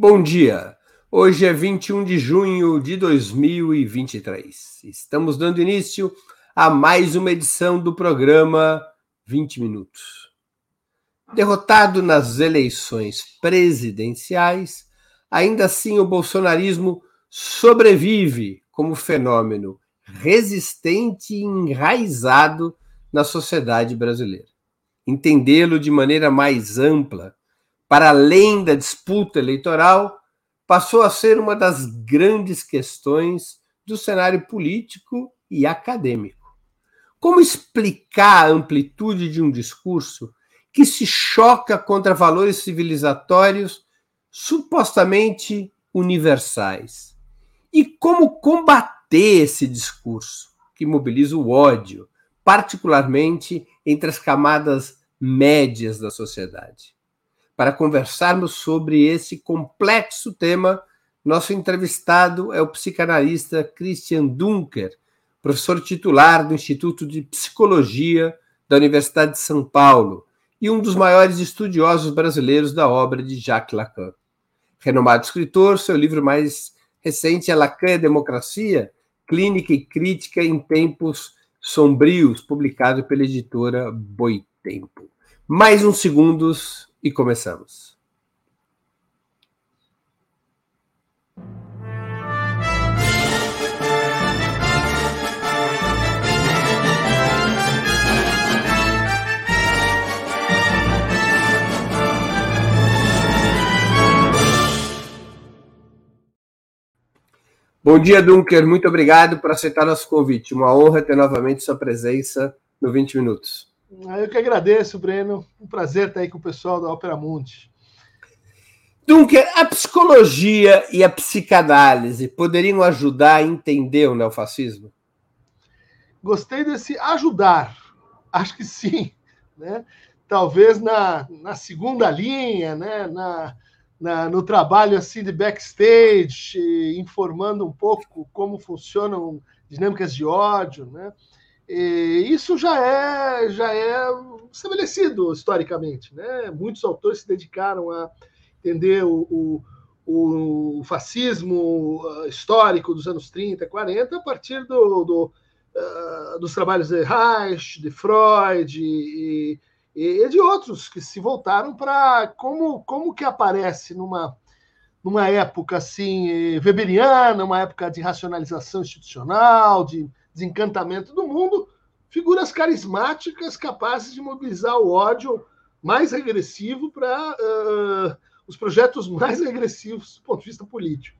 Bom dia. Hoje é 21 de junho de 2023. Estamos dando início a mais uma edição do programa 20 Minutos. Derrotado nas eleições presidenciais, ainda assim o bolsonarismo sobrevive como fenômeno resistente e enraizado na sociedade brasileira. Entendê-lo de maneira mais ampla para além da disputa eleitoral, passou a ser uma das grandes questões do cenário político e acadêmico. Como explicar a amplitude de um discurso que se choca contra valores civilizatórios supostamente universais? E como combater esse discurso que mobiliza o ódio, particularmente entre as camadas médias da sociedade? Para conversarmos sobre esse complexo tema, nosso entrevistado é o psicanalista Christian Dunker, professor titular do Instituto de Psicologia da Universidade de São Paulo e um dos maiores estudiosos brasileiros da obra de Jacques Lacan. Renomado escritor, seu livro mais recente é Lacan e a Democracia, Clínica e Crítica em Tempos Sombrios, publicado pela editora Boitempo. Mais uns segundos e começamos. Bom dia, Dunker. Muito obrigado por aceitar nosso convite. Uma honra ter novamente sua presença no 20 Minutos. Ah, eu que agradeço, Breno. Um prazer estar aí com o pessoal da Ópera Mundi. Dunker, a psicologia e a psicanálise poderiam ajudar a entender o neofascismo? Gostei desse ajudar. Acho que sim. Né? Talvez na, na segunda linha, né? na, na, no trabalho assim de backstage, informando um pouco como funcionam dinâmicas de ódio, né? E isso já é, já é estabelecido historicamente. Né? Muitos autores se dedicaram a entender o, o, o fascismo uh, histórico dos anos 30, 40, a partir do, do uh, dos trabalhos de Reich, de Freud e, e de outros que se voltaram para como, como que aparece numa, numa época assim weberiana, uma época de racionalização institucional, de desencantamento do mundo, figuras carismáticas capazes de mobilizar o ódio mais regressivo para uh, os projetos mais regressivos do ponto de vista político.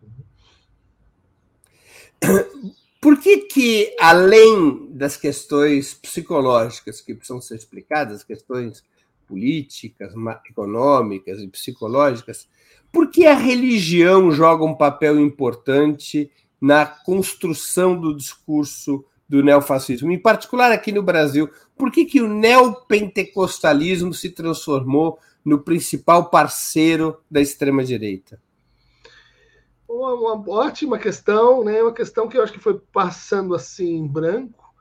Por que, que, além das questões psicológicas que precisam ser explicadas, questões políticas, econômicas e psicológicas, por que a religião joga um papel importante na construção do discurso do neofascismo, em particular aqui no Brasil. Por que, que o neopentecostalismo se transformou no principal parceiro da extrema-direita? Uma, uma, ótima questão, né? uma questão que eu acho que foi passando assim em branco,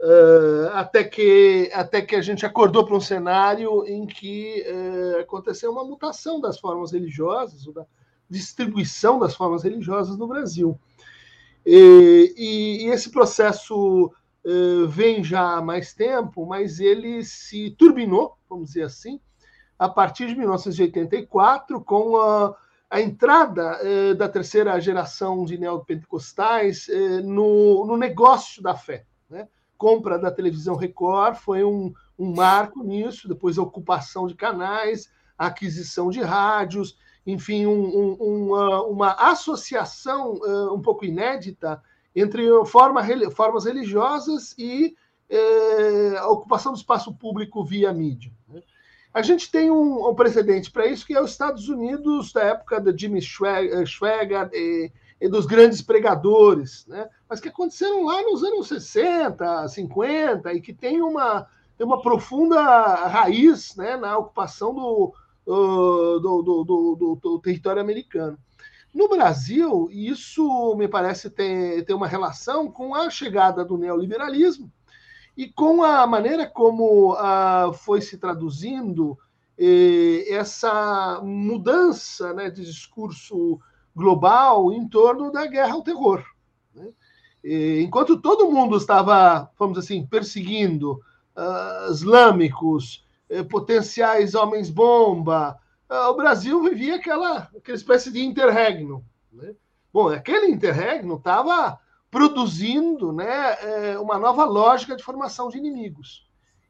uh, até, que, até que a gente acordou para um cenário em que uh, aconteceu uma mutação das formas religiosas, da distribuição das formas religiosas no Brasil. E, e, e esse processo uh, vem já há mais tempo, mas ele se turbinou, vamos dizer assim, a partir de 1984, com a, a entrada uh, da terceira geração de neopentecostais uh, no, no negócio da fé. Né? Compra da televisão Record foi um, um marco nisso, depois a ocupação de canais, a aquisição de rádios, enfim, um, um, uma, uma, associação uh, um pouco inédita entre forma, formas religiosas e uh, a ocupação do espaço público via mídia. Né? A gente tem um, um precedente para isso, que é os Estados Unidos, da época de Jimmy Swaggart e, e, dos grandes pregadores, né? mas que aconteceram lá nos anos 60, 50, e que tem uma, tem uma profunda raiz né, na ocupação do, do, do, do, do, território americano. No Brasil, isso me parece ter, ter uma relação com a chegada do neoliberalismo e com a maneira como uh, foi se traduzindo essa mudança né, de discurso global em torno da guerra ao terror. Né? Enquanto todo mundo estava, vamos assim, perseguindo uh, islâmicos, potenciais homens-bomba, uh, o Brasil vivia aquela, aquela espécie de interregno. Né? Bom, aquele interregno estava produzindo né, eh, uma nova lógica de formação de inimigos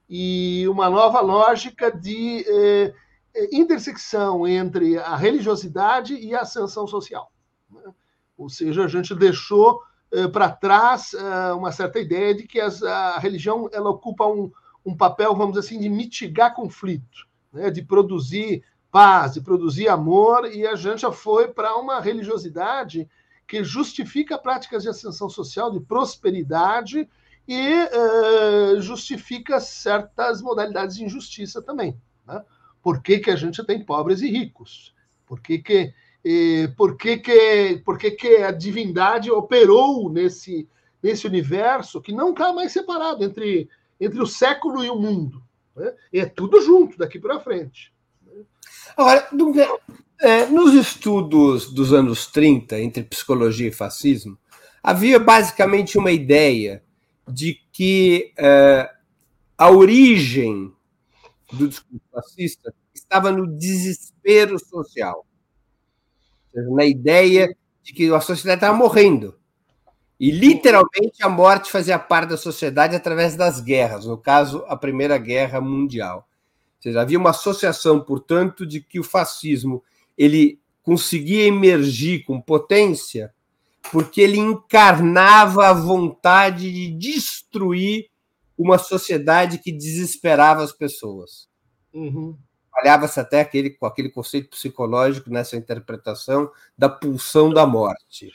e uma nova lógica de eh, eh, intersecção entre a religiosidade e a ascensão social. Né? Ou seja, a gente deixou eh, para trás eh, uma certa ideia de que as, a religião ela ocupa um, um papel, vamos dizer assim, de mitigar conflito, né? de produzir paz, de produzir amor, e a gente já foi para uma religiosidade que justifica práticas de ascensão social, de prosperidade e uh, justifica certas modalidades de injustiça também. Né? Por que, que a gente tem pobres e ricos? Por que, que, eh, por que, que, por que, que a divindade operou nesse, nesse universo que não está mais separado entre, entre o século e o mundo? Né? É tudo junto daqui para frente. Agora, é, nos estudos dos anos 30, entre psicologia e fascismo, havia basicamente uma ideia de que é, a origem do discurso fascista estava no desespero social, na ideia de que a sociedade estava morrendo. E literalmente a morte fazia parte da sociedade através das guerras, no caso, a Primeira Guerra Mundial. Ou seja, havia uma associação, portanto, de que o fascismo ele conseguia emergir com potência porque ele encarnava a vontade de destruir uma sociedade que desesperava as pessoas. Uhum. Falhava-se até aquele, com aquele conceito psicológico nessa interpretação da pulsão da morte.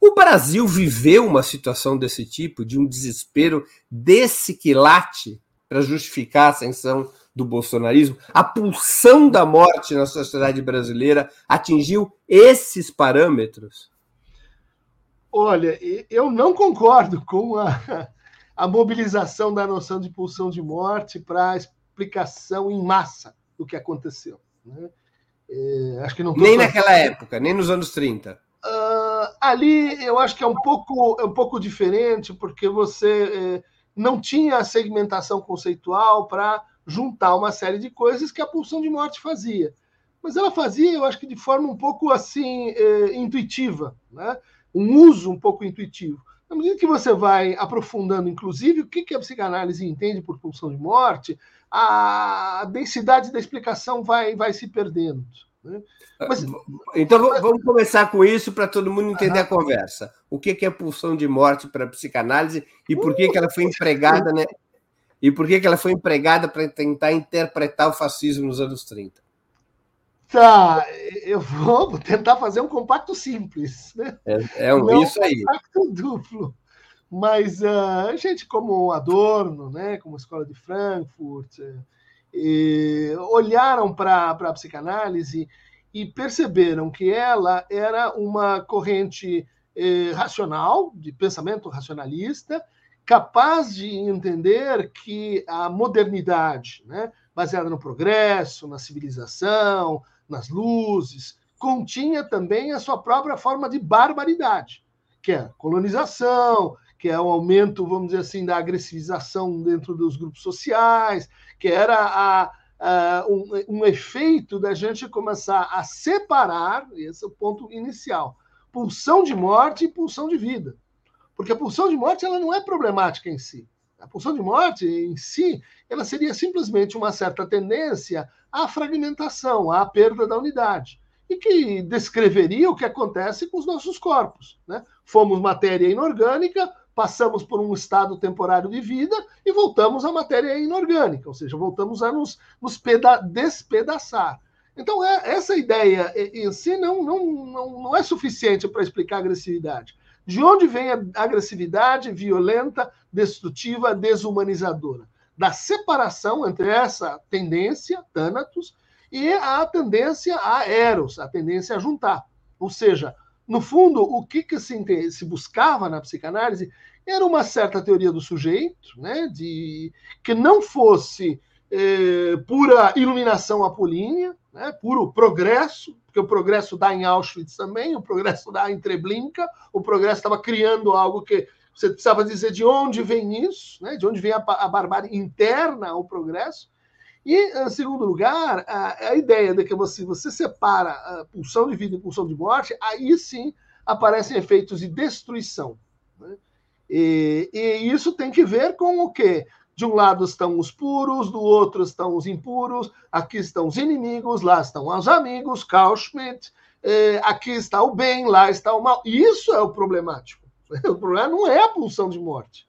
O Brasil viveu uma situação desse tipo, de um desespero desse quilate para justificar a ascensão do bolsonarismo. A pulsão da morte na sociedade brasileira atingiu esses parâmetros? Olha, eu não concordo com a, a mobilização da noção de pulsão de morte para a explicação em massa do que aconteceu. Né? É, acho que não nem naquela época, nem nos anos 30. Uh, ah, ali eu acho que é um pouco, é um pouco diferente, porque você é, não tinha a segmentação conceitual para juntar uma série de coisas que a pulsão de morte fazia. Mas ela fazia, eu acho que de forma um pouco assim, é, intuitiva, né? um uso um pouco intuitivo. Na medida que você vai aprofundando, inclusive, o que a psicanálise entende por pulsão de morte, a densidade da explicação vai, vai se perdendo. Né? Mas, então vamos começar com isso para todo mundo entender a conversa. O que é pulsão de morte para a psicanálise e por que, que ela foi empregada, né? E por que, que ela foi empregada para tentar interpretar o fascismo nos anos 30? Tá, eu vou tentar fazer um compacto simples, né? É, é um, Não isso aí. Um compacto duplo. Mas uh, gente como Adorno, né, como a Escola de Frankfurt, eh, olharam para a psicanálise e perceberam que ela era uma corrente eh, racional, de pensamento racionalista, capaz de entender que a modernidade, né, baseada no progresso, na civilização, nas luzes, continha também a sua própria forma de barbaridade, que é colonização, que é o aumento, vamos dizer assim, da agressivização dentro dos grupos sociais, que era a, a, um, um, efeito da gente começar a separar, esse é o ponto inicial, pulsão de morte e pulsão de vida. Porque a pulsão de morte ela não é problemática em si. A pulsão de morte em si, ela seria simplesmente uma certa tendência à fragmentação, à perda da unidade, e que descreveria o que acontece com os nossos corpos. Né? Fomos matéria inorgânica, passamos por um estado temporário de vida e voltamos à matéria inorgânica, ou seja, voltamos a nos, nos despedaçar. Então, é, essa ideia em si não, não, não, não é suficiente para explicar a agressividade. De onde vem a agressividade violenta, destrutiva, desumanizadora? Da separação entre essa tendência, Thanatos, e a tendência a Eros, a tendência a juntar. Ou seja, no fundo, o que, que se, se, buscava na psicanálise era uma certa teoria do sujeito, né, de, que não fosse é, pura iluminação apolínea, né, puro progresso, porque o progresso dá em Auschwitz também, o progresso dá em Treblinka, o progresso estava criando algo que você precisava dizer de onde vem isso, né, de onde vem a, a barbárie interna ao progresso. E, em segundo lugar, a, a ideia de que você, você separa a pulsão de vida e pulsão de morte, aí sim aparecem efeitos de destruição. E, e, isso tem que ver com o quê? De um lado estão os puros, do outro estão os impuros, aqui estão os inimigos, lá estão os amigos, Carl Schmitt, eh, aqui está o bem, lá está o mal. Isso é o problemático. O problema não é a pulsão de morte.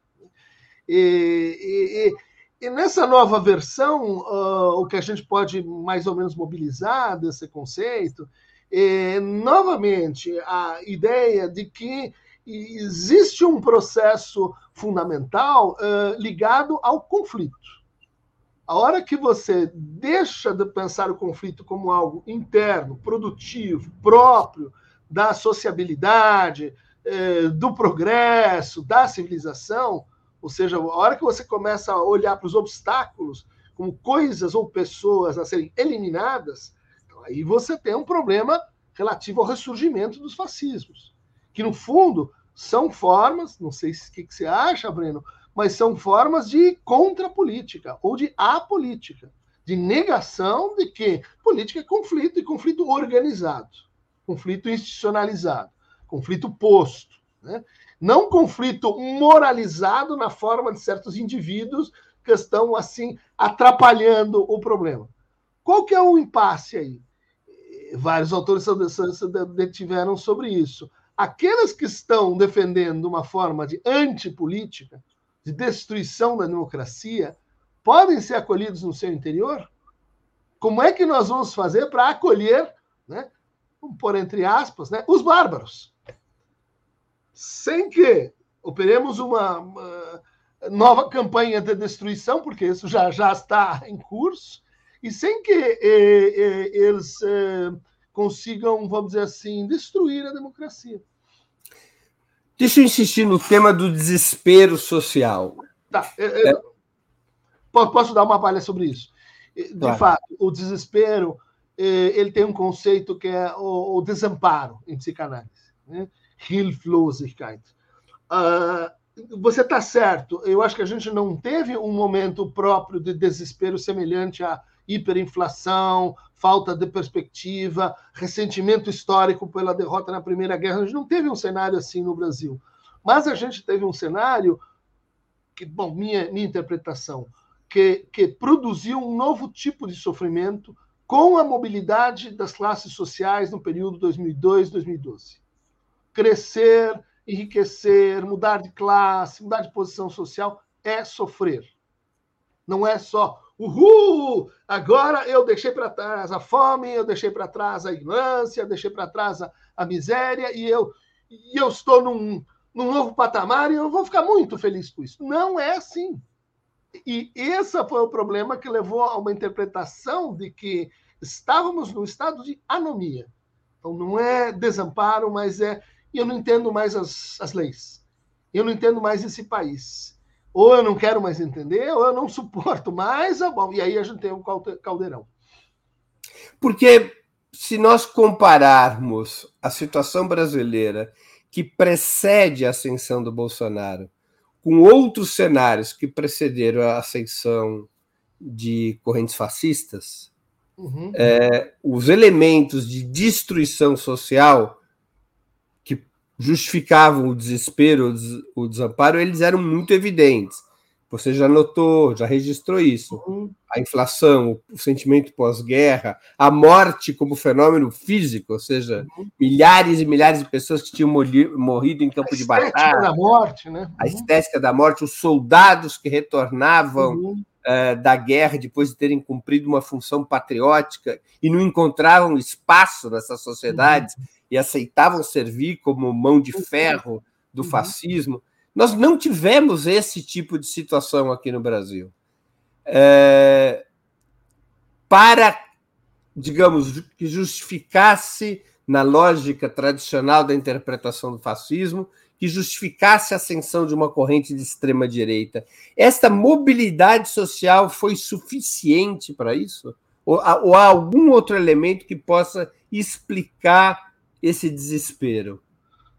E, e, e nessa nova versão, uh, o que a gente pode mais ou menos mobilizar desse conceito é, novamente, a ideia de que existe um processo fundamental uh, ligado ao conflito. A hora que você deixa de pensar o conflito como algo interno, produtivo, próprio da sociabilidade, uh, do progresso, da civilização, ou seja, a hora que você começa a olhar para os obstáculos como coisas ou pessoas a serem eliminadas, então aí você tem um problema relativo ao ressurgimento dos fascismos que no fundo são formas, não sei o que, que você acha, Breno, mas são formas de contrapolítica ou de apolítica, de negação de que política é conflito e conflito organizado, conflito institucionalizado, conflito posto, né? não conflito moralizado na forma de certos indivíduos que estão assim atrapalhando o problema. Qual que é o impasse aí? Vários autores detiveram sobre isso aqueles que estão defendendo uma forma de antipolítica, de destruição da democracia, podem ser acolhidos no seu interior? Como é que nós vamos fazer para acolher, né, vamos pôr entre aspas, né, os bárbaros? Sem que operemos uma, uma nova campanha de destruição, porque isso já, já está em curso, e sem que eh, eh, eles eh, consigam, vamos dizer assim, destruir a democracia. Deixa eu insistir no tema do desespero social. Tá, é, é, posso dar uma palha sobre isso? De claro. fato, o desespero ele tem um conceito que é o, o desamparo em psicanálise, né? Hilflosigkeit. Uh, você está certo. Eu acho que a gente não teve um momento próprio de desespero semelhante a hiperinflação, falta de perspectiva, ressentimento histórico pela derrota na Primeira Guerra. A gente não teve um cenário assim no Brasil. Mas a gente teve um cenário que, bom, minha, minha interpretação, que, que produziu um novo tipo de sofrimento com a mobilidade das classes sociais no período 2002-2012. Crescer, enriquecer, mudar de classe, mudar de posição social é sofrer. Não é só Uhul! Agora eu deixei para trás a fome, eu deixei para trás a ignorância, deixei para trás a, a, miséria e eu, e eu estou num, num novo patamar e eu vou ficar muito feliz com isso. Não é assim. E esse foi o problema que levou a uma interpretação de que estávamos num estado de anomia. Então não é desamparo, mas é. Eu não entendo mais as, as leis. Eu não entendo mais esse país ou eu não quero mais entender, ou eu não suporto mais, ah, bom, e aí a gente tem um caldeirão. Porque se nós compararmos a situação brasileira que precede a ascensão do Bolsonaro com outros cenários que precederam a ascensão de correntes fascistas, uhum. é, os elementos de destruição social justificavam o desespero, o desamparo, eles eram muito evidentes. Você já notou, já registrou isso. Uhum. A inflação, o sentimento pós-guerra, a morte como fenômeno físico, ou seja, uhum. milhares e milhares de pessoas que tinham morrido em campo de batalha. A estética da morte, né? Uhum. A estética da morte, os soldados que retornavam uh, da guerra depois de terem cumprido uma função patriótica e não encontravam espaço nessas sociedades uhum e aceitavam servir como mão de ferro do uhum. fascismo. Nós não tivemos esse tipo de situação aqui no Brasil. É, para, digamos, que justificasse na lógica tradicional da interpretação do fascismo, que justificasse a ascensão de uma corrente de extrema direita. Esta mobilidade social foi suficiente para isso? Ou, ou há algum outro elemento que possa explicar esse desespero?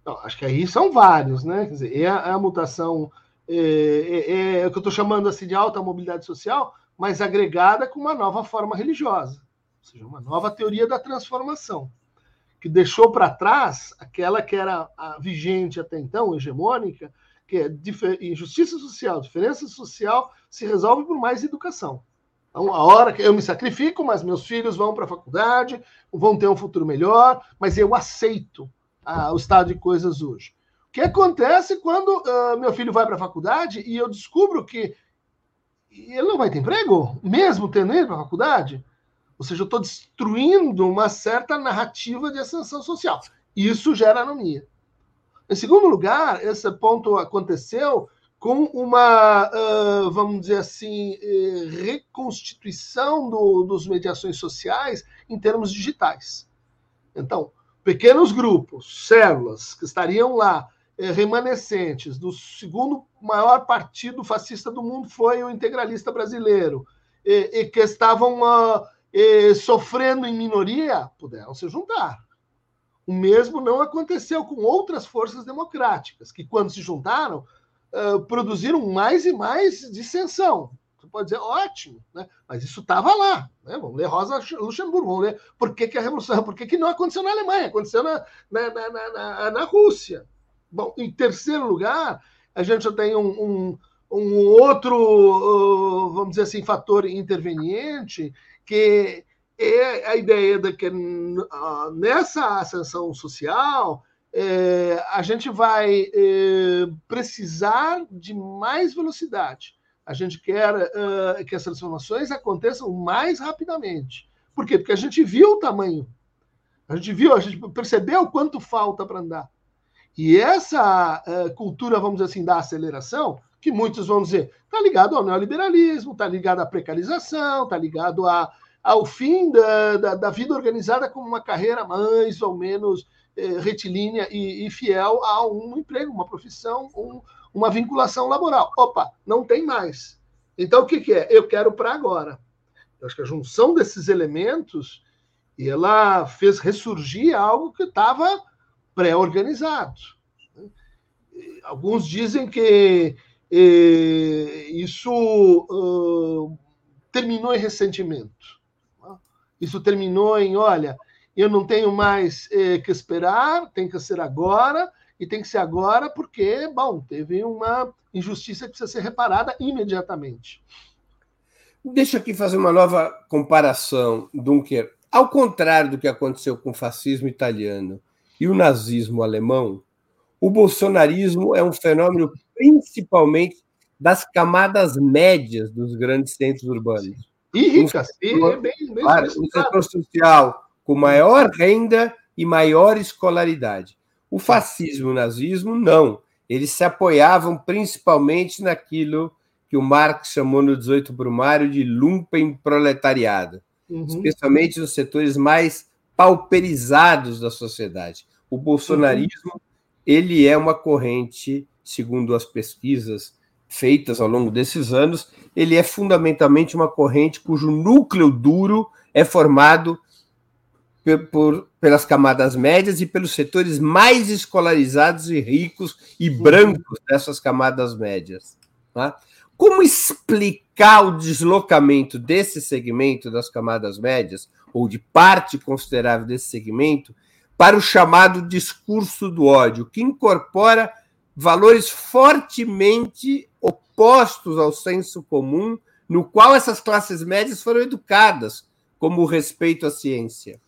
Não, acho que aí são vários, né? Quer dizer, é a, é a mutação, é, é, é, o que eu estou chamando assim de alta mobilidade social, mas agregada com uma nova forma religiosa, ou seja, uma nova teoria da transformação, que deixou para trás aquela que era a vigente até então, hegemônica, que é injustiça social, diferença social se resolve por mais educação. Então, a hora que eu me sacrifico, mas meus filhos vão para a faculdade, vão ter um futuro melhor, mas eu aceito o estado de coisas hoje. O que acontece quando uh, meu filho vai para a faculdade e eu descubro que ele não vai ter emprego, mesmo tendo ido para a faculdade? Ou seja, eu estou destruindo uma certa narrativa de ascensão social. Isso gera anomia. Em segundo lugar, esse ponto aconteceu com uma, uh, vamos dizer assim, eh, reconstituição do, dos mediações sociais em termos digitais. Então, pequenos grupos, células que estariam lá eh, remanescentes do segundo maior partido fascista do mundo foi o integralista brasileiro e, e que estavam uh, e, sofrendo em minoria puderam se juntar. O mesmo não aconteceu com outras forças democráticas que quando se juntaram uh, produziram mais e mais dissensão. Você pode dizer, ótimo, né? mas isso estava lá. Né? Vamos ler Rosa Luxemburgo, vamos ler por que, que a Revolução, por que, que não aconteceu na Alemanha, aconteceu na, na, na, na, na Rússia. Bom, em terceiro lugar, a gente já tem um, um, um outro, uh, vamos dizer assim, fator interveniente, que é a ideia de que uh, nessa ascensão social é, a gente vai é, precisar de mais velocidade a gente quer uh, que as transformações aconteçam mais rapidamente. Por quê? Porque a gente viu o tamanho. A gente viu, a gente percebeu quanto falta para andar. E essa uh, cultura, vamos dizer assim, da aceleração, que muitos vão dizer, está ligado ao neoliberalismo, está ligado à precarização, está ligado a, ao fim da, da, da, vida organizada como uma carreira mais ou menos retilínea e, e, fiel a um emprego, uma profissão, um, uma vinculação laboral. Opa, não tem mais. Então, o que, que é? Eu quero para agora. Eu acho que a junção desses elementos ela fez ressurgir algo que estava pré-organizado. Alguns dizem que eh, isso uh, terminou em ressentimento. Isso terminou em, olha, eu não tenho mais eh, que esperar, tem que ser agora, e tem que ser agora porque, bom, teve uma injustiça que precisa ser reparada imediatamente. Deixa aqui fazer uma nova comparação, Dunker. Ao contrário do que aconteceu com o fascismo italiano e o nazismo alemão, o bolsonarismo é um fenômeno principalmente das camadas médias dos grandes centros urbanos. E ricas, e bem, bem claro, um setor social com maior renda e maior escolaridade. O fascismo e o nazismo, não. Eles se apoiavam principalmente naquilo que o Marx chamou no 18 Brumário de lumpen proletariado, uhum. especialmente nos setores mais pauperizados da sociedade. O bolsonarismo, uhum. ele é uma corrente, segundo as pesquisas feitas ao longo desses anos, ele é fundamentalmente uma corrente cujo núcleo duro é formado por, pelas camadas médias e pelos setores mais escolarizados e ricos e uhum. brancos dessas camadas médias. Tá? Como explicar o deslocamento desse segmento das camadas médias, ou de parte considerável desse segmento, para o chamado discurso do ódio, que incorpora valores fortemente opostos ao senso comum, no qual essas classes médias foram educadas, como o respeito à ciência?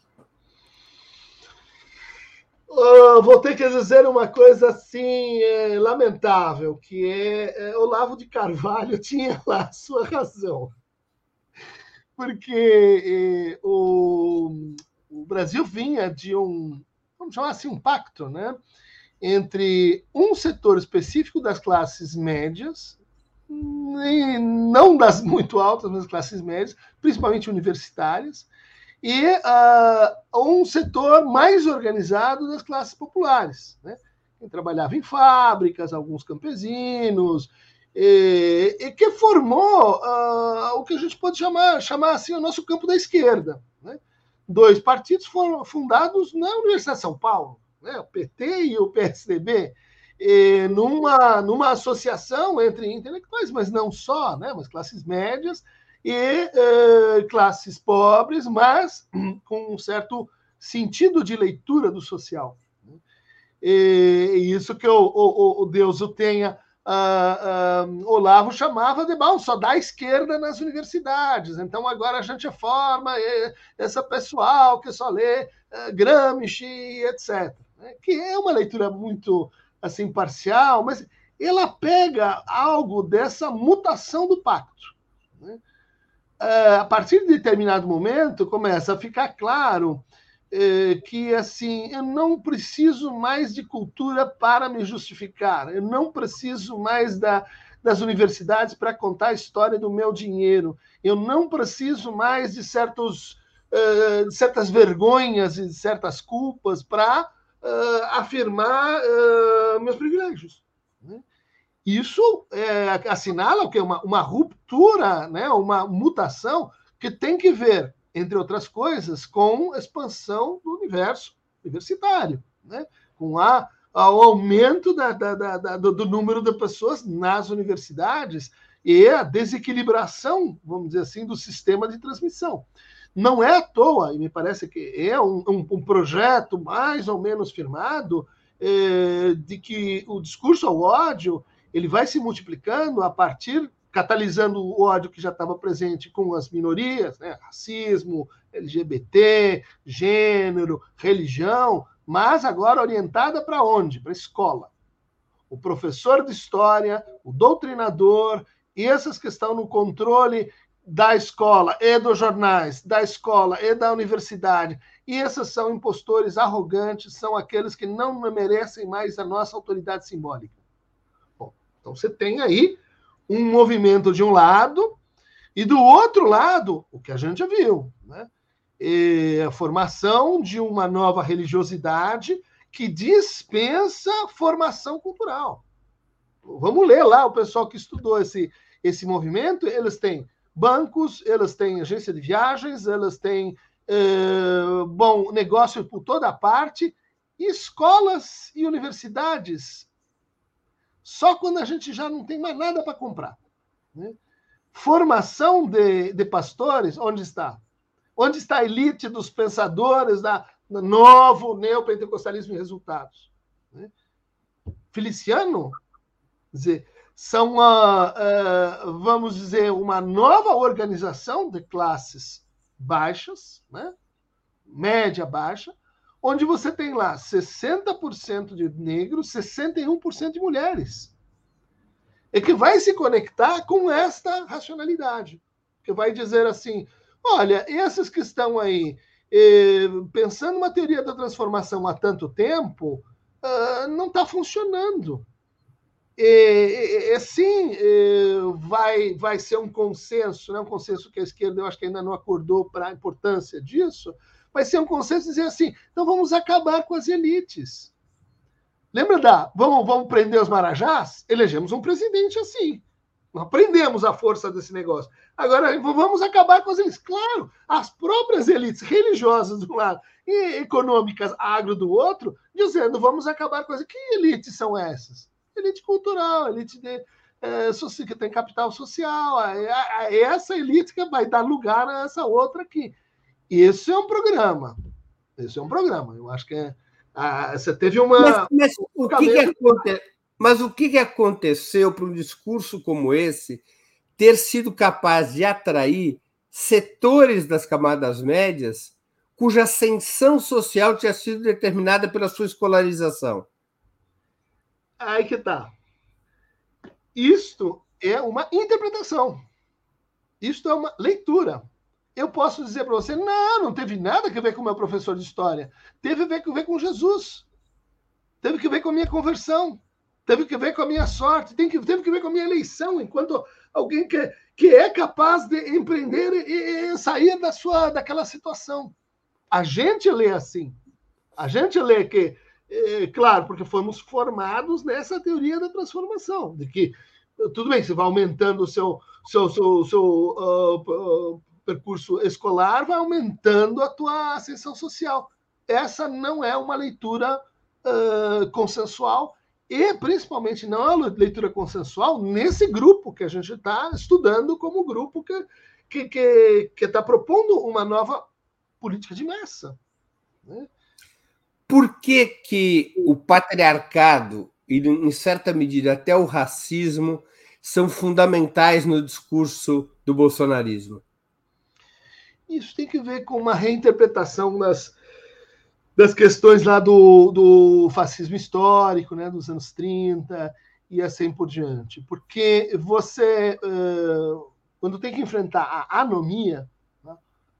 Uh, vou ter que dizer uma coisa assim é, lamentável, que é, é, Olavo de Carvalho tinha lá sua razão. Porque é, o, o, Brasil vinha de um, vamos chamar assim, um pacto, né? Entre um setor específico das classes médias, não das muito altas, mas das classes médias, principalmente universitárias, e uh, um setor mais organizado das classes populares. Né? Quem trabalhava em fábricas, alguns campesinos, e, e que formou uh, o que a gente pode chamar, chamar assim o nosso campo da esquerda. Né? Dois partidos foram fundados na Universidade de São Paulo, né? o PT e o PSDB, e numa, numa associação entre intelectuais, mas não só, né? mas classes médias, e eh, classes pobres, mas com um certo sentido de leitura do social. Né? E, isso que o, o, o Deus o tenha, uh, uh, Olavo chamava de bom, só da esquerda nas universidades. Então agora a gente forma essa pessoal que só lê uh, Gramsci, etc. Né? Que é uma leitura muito assim parcial, mas ela pega algo dessa mutação do pacto. Né? É, a partir de determinado momento, começa a ficar claro é, que assim eu não preciso mais de cultura para me justificar, eu não preciso mais da, das universidades para contar a história do meu dinheiro, eu não preciso mais de certos uh, certas vergonhas e de certas culpas para uh, afirmar uh, meus privilégios. Né? Isso é, assinala o que uma, uma ruptura, né, uma mutação que tem que ver, entre outras coisas, com expansão do universo universitário, né, com a, o aumento da, da, da, do, do número de pessoas nas universidades e a desequilibração, vamos dizer assim, do sistema de transmissão. Não é à toa, e me parece que é um, um, um projeto mais ou menos firmado, eh, de que o discurso ao ódio ele vai se multiplicando a partir, catalisando o ódio que já estava presente com as minorias, né? racismo, LGBT, gênero, religião, mas agora orientada para onde? Para a escola. O professor de história, o doutrinador, e essas que estão no controle da escola e dos jornais, da escola e da universidade, e esses são impostores arrogantes, são aqueles que não merecem mais a nossa autoridade simbólica. Então você tem aí um movimento de um lado e do outro lado, o que a gente já viu, né? E a formação de uma nova religiosidade que dispensa formação cultural. Vamos ler lá o pessoal que estudou esse, esse movimento, eles têm bancos, eles têm agência de viagens, eles têm eh, bom negócio por toda parte, escolas e universidades só quando a gente já não tem mais nada para comprar. Né? Formação de, de pastores, onde está? Onde está a elite dos pensadores da novo neopentecostalismo e resultados? Né? Feliciano, dizer, são, uh, uh, vamos dizer, uma nova organização de classes baixas, né? média baixa, onde você tem lá 60% de negros, 61% de mulheres. E que vai se conectar com esta racionalidade, que vai dizer assim: olha, esses que estão aí eh, pensando uma teoria da transformação há tanto tempo, uh, não está funcionando. E, e sim, eh, vai, vai ser um consenso, né? um consenso que a esquerda eu acho que ainda não acordou para a importância disso, vai ser um consenso dizer assim: então vamos acabar com as elites. Lembra da vamos, vamos prender os marajás? Elegemos um presidente assim. Aprendemos a força desse negócio. Agora, vamos acabar com as elites. Claro, as próprias elites religiosas do lado e econômicas agro do outro, dizendo vamos acabar com as. Que elites são essas? Elite cultural, elite de, é, que tem capital social. É, é, é essa elite que vai dar lugar a essa outra aqui. Esse é um programa. Esse é um programa. Eu acho que é. Ah, você teve uma. Mas, mas o, que, que aconte... mas o que, que aconteceu para um discurso como esse ter sido capaz de atrair setores das camadas médias cuja ascensão social tinha sido determinada pela sua escolarização? Aí que tá. Isto é uma interpretação. Isto é uma leitura eu posso dizer para você, não, não teve nada a ver com o meu professor de história. Teve a ver, com Jesus. Teve que ver com a minha conversão. teve que ver com a minha sorte, tem que, teve que ver com a minha eleição, enquanto alguém que, que é capaz de empreender e, e sair da sua daquela situação. A gente lê assim. A gente lê que, é, claro, porque fomos formados nessa teoria da transformação, de que tudo bem, você vai aumentando o seu, seu, seu, seu uh, uh, percurso escolar, vai aumentando a tua ascensão social. Essa não é uma leitura uh, consensual e principalmente não é uma leitura consensual nesse grupo que a gente está estudando como grupo que está que, que, que tá propondo uma nova política de massa. Né? Por que, que o patriarcado e, em certa medida, até o racismo são fundamentais no discurso do bolsonarismo? Isso tem que ver com uma reinterpretação das, das questões lá do, do fascismo histórico, né, dos anos 30 e assim por diante. Porque você, uh, quando tem que enfrentar a anomia, né,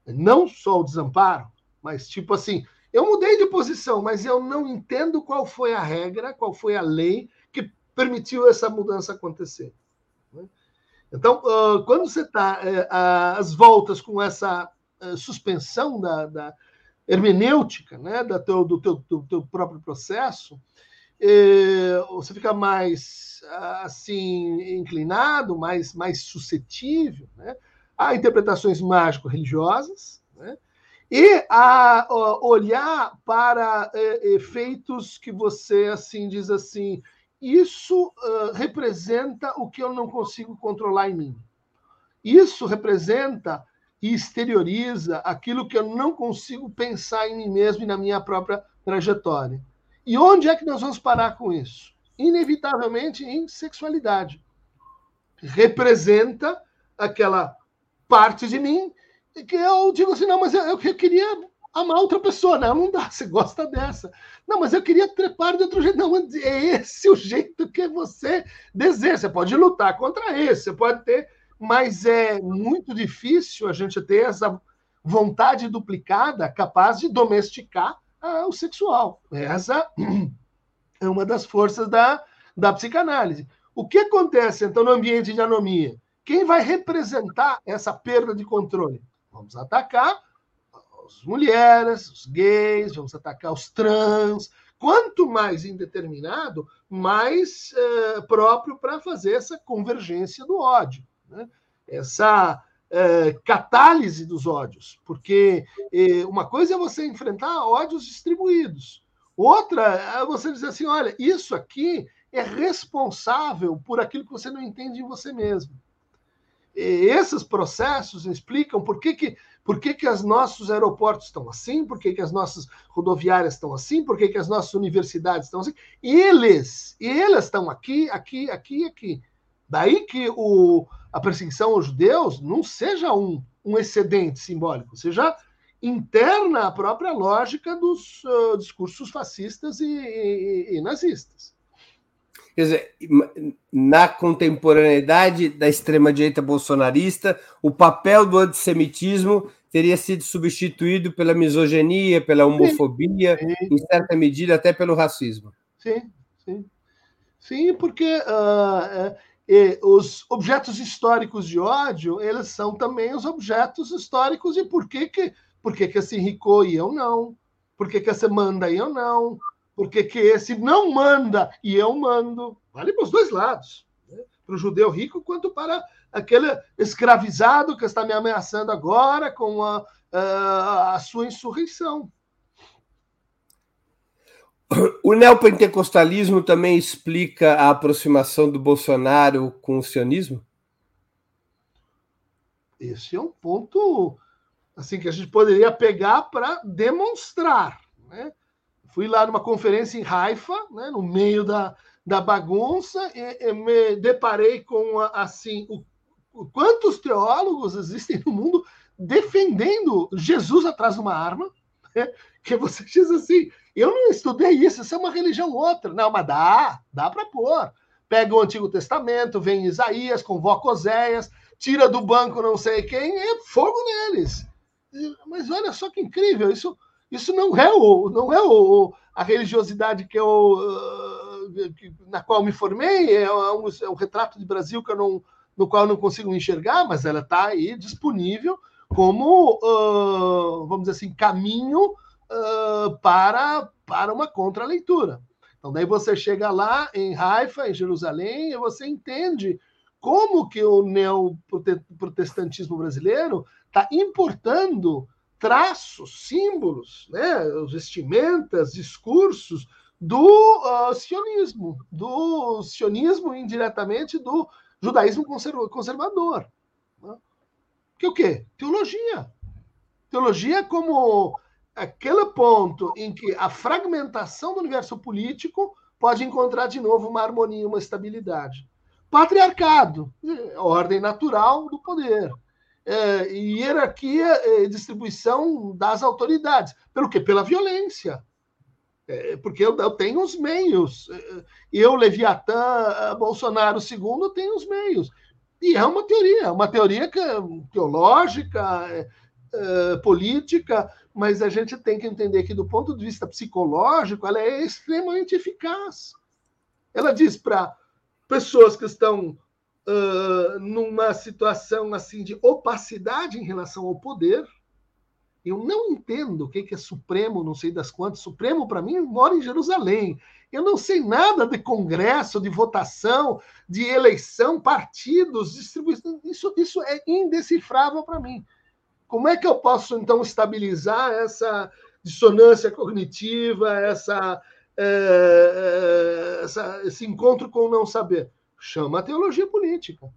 não só o desamparo, mas tipo assim, eu mudei de posição, mas eu não entendo qual foi a regra, qual foi a lei que permitiu essa mudança acontecer. Né. Então, quando você está às voltas com essa suspensão da, da, hermenêutica né, da teu, do, teu, do teu próprio processo, eh, você fica mais assim inclinado, mais, mais suscetível né, a interpretações mágico-religiosas né, e a, olhar para eh, efeitos que você assim diz assim isso representa o que eu não consigo controlar em mim. Isso representa e exterioriza aquilo que eu não consigo pensar em mim mesmo e na minha própria trajetória. E onde é que nós vamos parar com isso? Inevitavelmente em sexualidade. Representa aquela parte de mim que eu digo assim, não, mas eu, eu queria amar outra pessoa. Não, não dá, você gosta dessa. Não, mas eu queria trepar de outro jeito. Não, é esse o jeito que você deseja. Você pode lutar contra esse, você pode ter mas é muito difícil a gente ter essa vontade duplicada capaz de domesticar ah, o sexual. Essa é uma das forças da, da psicanálise. O que acontece, então, no ambiente de anomia? Quem vai representar essa perda de controle? Vamos atacar as mulheres, os gays, vamos atacar os trans. Quanto mais indeterminado, mais eh, próprio para fazer essa convergência do ódio né? essa é, catálise dos ódios, porque é, uma coisa é você enfrentar ódios distribuídos, outra é você dizer assim: olha, isso aqui é responsável por aquilo que você não entende em você mesmo. E esses processos explicam por que, que, por que, que os nossos aeroportos estão assim, por que, que as nossas rodoviárias estão assim, por que, que as nossas universidades estão assim. Eles, eles estão aqui, aqui, aqui, aqui. Daí que o, a perseguição aos judeus não seja um, um excedente simbólico, seja interna à própria lógica dos uh, discursos fascistas e, e, e, nazistas. Quer dizer, na contemporaneidade da extrema-direita bolsonarista, o papel do antissemitismo teria sido substituído pela misoginia, pela homofobia, sim, sim. em certa medida até pelo racismo. Sim, sim. Sim, porque uh, e os objetos históricos de ódio, eles são também os objetos históricos de por que, que, por que, que esse enricou e eu não, por que, que esse manda e eu não, por que, que esse não manda e eu mando. Vale para os dois lados. Né? Para o judeu rico, quanto para aquele escravizado que está me ameaçando agora com a, a, a sua insurreição. O neopentecostalismo também explica a aproximação do Bolsonaro com o sionismo? Esse é um ponto assim que a gente poderia pegar para demonstrar. Né? Fui lá numa conferência em Haifa, né, no meio da, da bagunça, e, e me deparei com assim o, o, quantos teólogos existem no mundo defendendo Jesus atrás de uma arma, né? que você diz assim, eu não estudei isso, isso é uma religião outra. Não, mas dá, dá para pôr. Pega o Antigo Testamento, vem Isaías, convoca Oséias, tira do banco não sei quem, é fogo neles. Mas olha só que incrível, isso, isso não é o, não é o, a religiosidade que eu, na qual me formei, é um, é um retrato de Brasil que eu não, no qual eu não consigo enxergar, mas ela está aí disponível como, uh, vamos dizer assim, caminho uh, para, para uma contraleitura. Então, daí você chega lá em Haifa, em Jerusalém, e você entende como que o neoprotestantismo brasileiro está importando traços, símbolos, né, vestimentas, discursos do uh, sionismo, do sionismo indiretamente do judaísmo conservador. Né? Que o quê? Teologia. Teologia como aquele ponto em que a fragmentação do universo político pode encontrar de novo uma harmonia, uma estabilidade. Patriarcado, ordem natural do poder. É, hierarquia e distribuição das autoridades. Pelo quê? Pela violência. É, porque eu, eu, tenho os meios. É, eu, Leviatã, Bolsonaro II, tenho os meios. E é uma teoria, uma teoria teológica, é, política, mas a gente tem que entender que, do ponto de vista psicológico, ela é extremamente eficaz. Ela diz para pessoas que estão uh, numa situação assim de opacidade em relação ao poder. Eu não entendo o que é Supremo, não sei das quantas. Supremo, para mim, mora em Jerusalém. Eu não sei nada de congresso, de votação, de eleição, partidos, distribuição. Isso, isso é indecifrável para mim. Como é que eu posso, então, estabilizar essa dissonância cognitiva, essa, é, essa, esse encontro com o não saber? Chama a teologia política.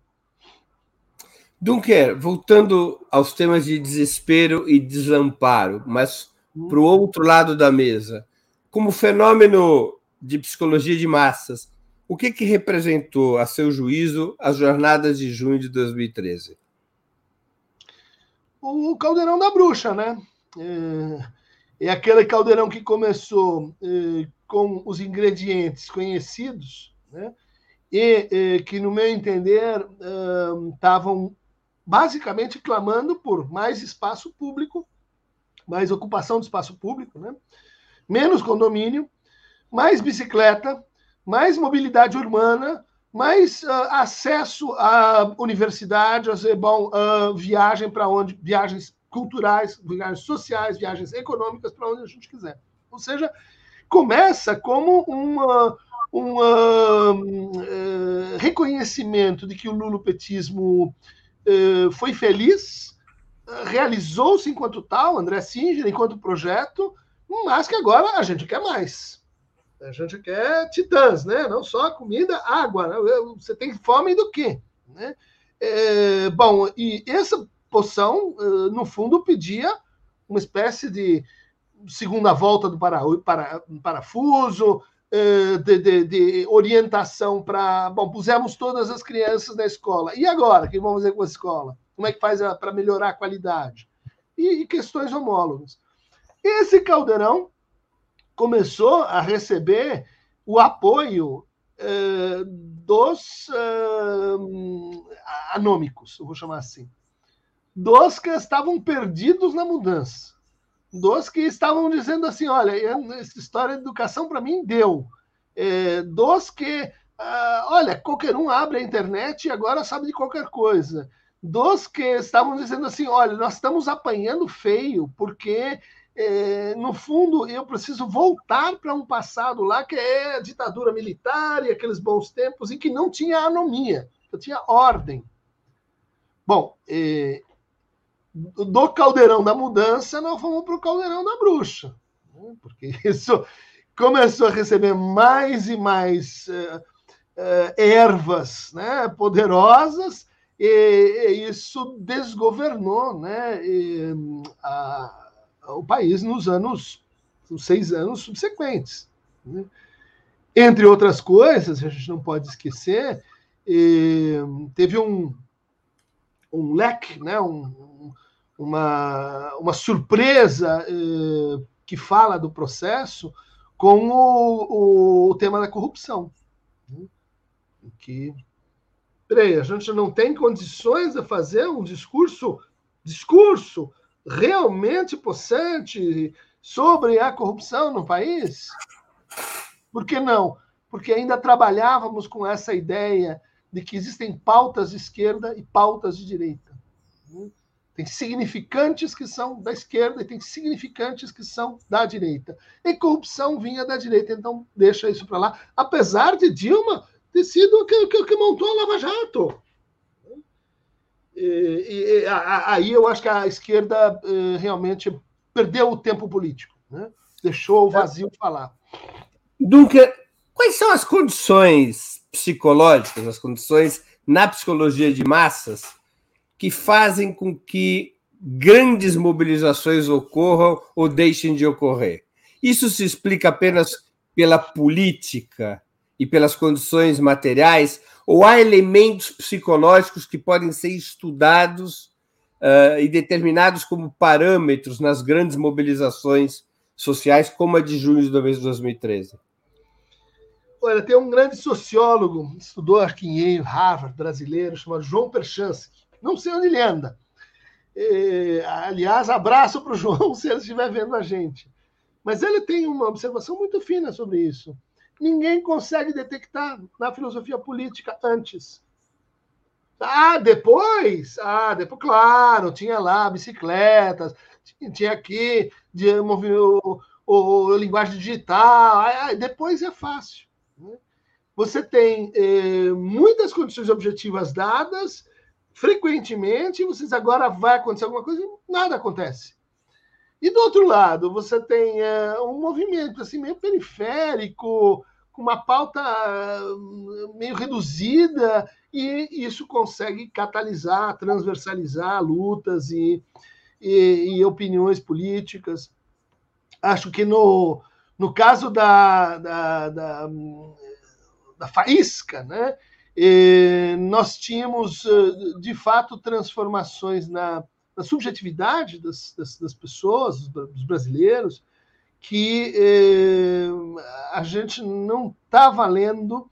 Dunker, voltando aos temas de desespero e desamparo, mas hum. para o outro lado da mesa, como fenômeno de psicologia de massas, o que, que representou, a seu juízo, as jornadas de junho de 2013? O caldeirão da bruxa, né? É, é aquele caldeirão que começou é, com os ingredientes conhecidos, né? E é, que, no meu entender, estavam basicamente clamando por mais espaço público, mais ocupação do espaço público, né? menos condomínio, mais bicicleta, mais mobilidade urbana, mas uh, acesso à universidade, bom, uh, viagem para onde, viagens culturais, viagens sociais, viagens econômicas para onde a gente quiser. Ou seja, começa como uma, um uh, reconhecimento de que o lulopetismo uh, foi feliz, realizou-se enquanto tal, André Singer, enquanto projeto, mas que agora a gente quer mais. A gente quer titãs, né? Não só comida, água. Né? Você tem fome do quê? Né? É, bom, e essa poção, eh, no fundo, pedia uma espécie de segunda volta do para, para, parafuso, eh, de, de, de orientação para. Bom, pusemos todas as crianças na escola. E agora? O que vamos fazer com a escola? Como é que faz para melhorar a qualidade? E, e questões homólogas. Esse caldeirão começou a receber o apoio uh, dos uh, anômicos, eu vou chamar assim, dos que estavam perdidos na mudança, dos que estavam dizendo assim, olha, essa história de educação para mim deu, é, dos que, uh, olha, qualquer um abre a internet e agora sabe de qualquer coisa, dos que estavam dizendo assim, olha, nós estamos apanhando feio porque é, no fundo, eu preciso voltar para um passado lá que é a ditadura militar e aqueles bons tempos em que não tinha anomia, eu tinha ordem. Bom, é, do caldeirão da mudança, nós fomos para o caldeirão da bruxa, né? porque isso começou a receber mais e mais é, é, ervas né, poderosas, e, e, isso desgovernou né, e, a, o país nos anos, nos seis anos subsequentes. Né? Entre outras coisas, a gente não pode esquecer, eh, teve um, um leque, né? Um, uma, uma surpresa eh, que fala do processo com o, o, tema da corrupção. Né? Que, peraí, a gente não tem condições de fazer um discurso, discurso realmente possante sobre a corrupção no país? Por que não? porque ainda trabalhávamos com essa ideia de que existem pautas de esquerda e pautas de direita. Tem significantes que são da esquerda e tem significantes que são da direita. E corrupção vinha da direita, então deixa isso para lá. Apesar de Dilma ter sido que, que, que montou a Lava Jato. E, e, a, aí eu acho que a esquerda eh, realmente perdeu o tempo político, né? deixou o vazio falar. Duncan, quais são as condições psicológicas, as condições na psicologia de massas que fazem com que grandes mobilizações ocorram ou deixem de ocorrer? Isso se explica apenas pela política e pelas condições materiais ou há elementos psicológicos que podem ser estudados uh, e determinados como parâmetros nas grandes mobilizações sociais, como a de junho de 2013? Olha, tem um grande sociólogo, estudou aqui em Harvard, brasileiro, chamado João Perchansky. Não sei onde ele anda. E, aliás, abraço para o João se ele estiver vendo a gente. Mas ele tem uma observação muito fina sobre isso ninguém consegue detectar na filosofia política antes. Ah, depois? Ah, depois, claro, tinha lá bicicletas, tinha aqui de, o, o, o linguagem digital, ah, depois é fácil. Né? Você tem eh, muitas condições objetivas dadas, frequentemente, vocês agora vai acontecer alguma coisa e nada acontece. E do outro lado, você tem é, um movimento assim meio periférico, uma pauta hum, meio reduzida, e isso consegue catalisar, transversalizar lutas e, e, e opiniões políticas. Acho que no, no caso da, da, da, da faísca, né, nós tínhamos, de fato, transformações na, na subjetividade das, das, das pessoas, dos brasileiros, que eh, a gente não está valendo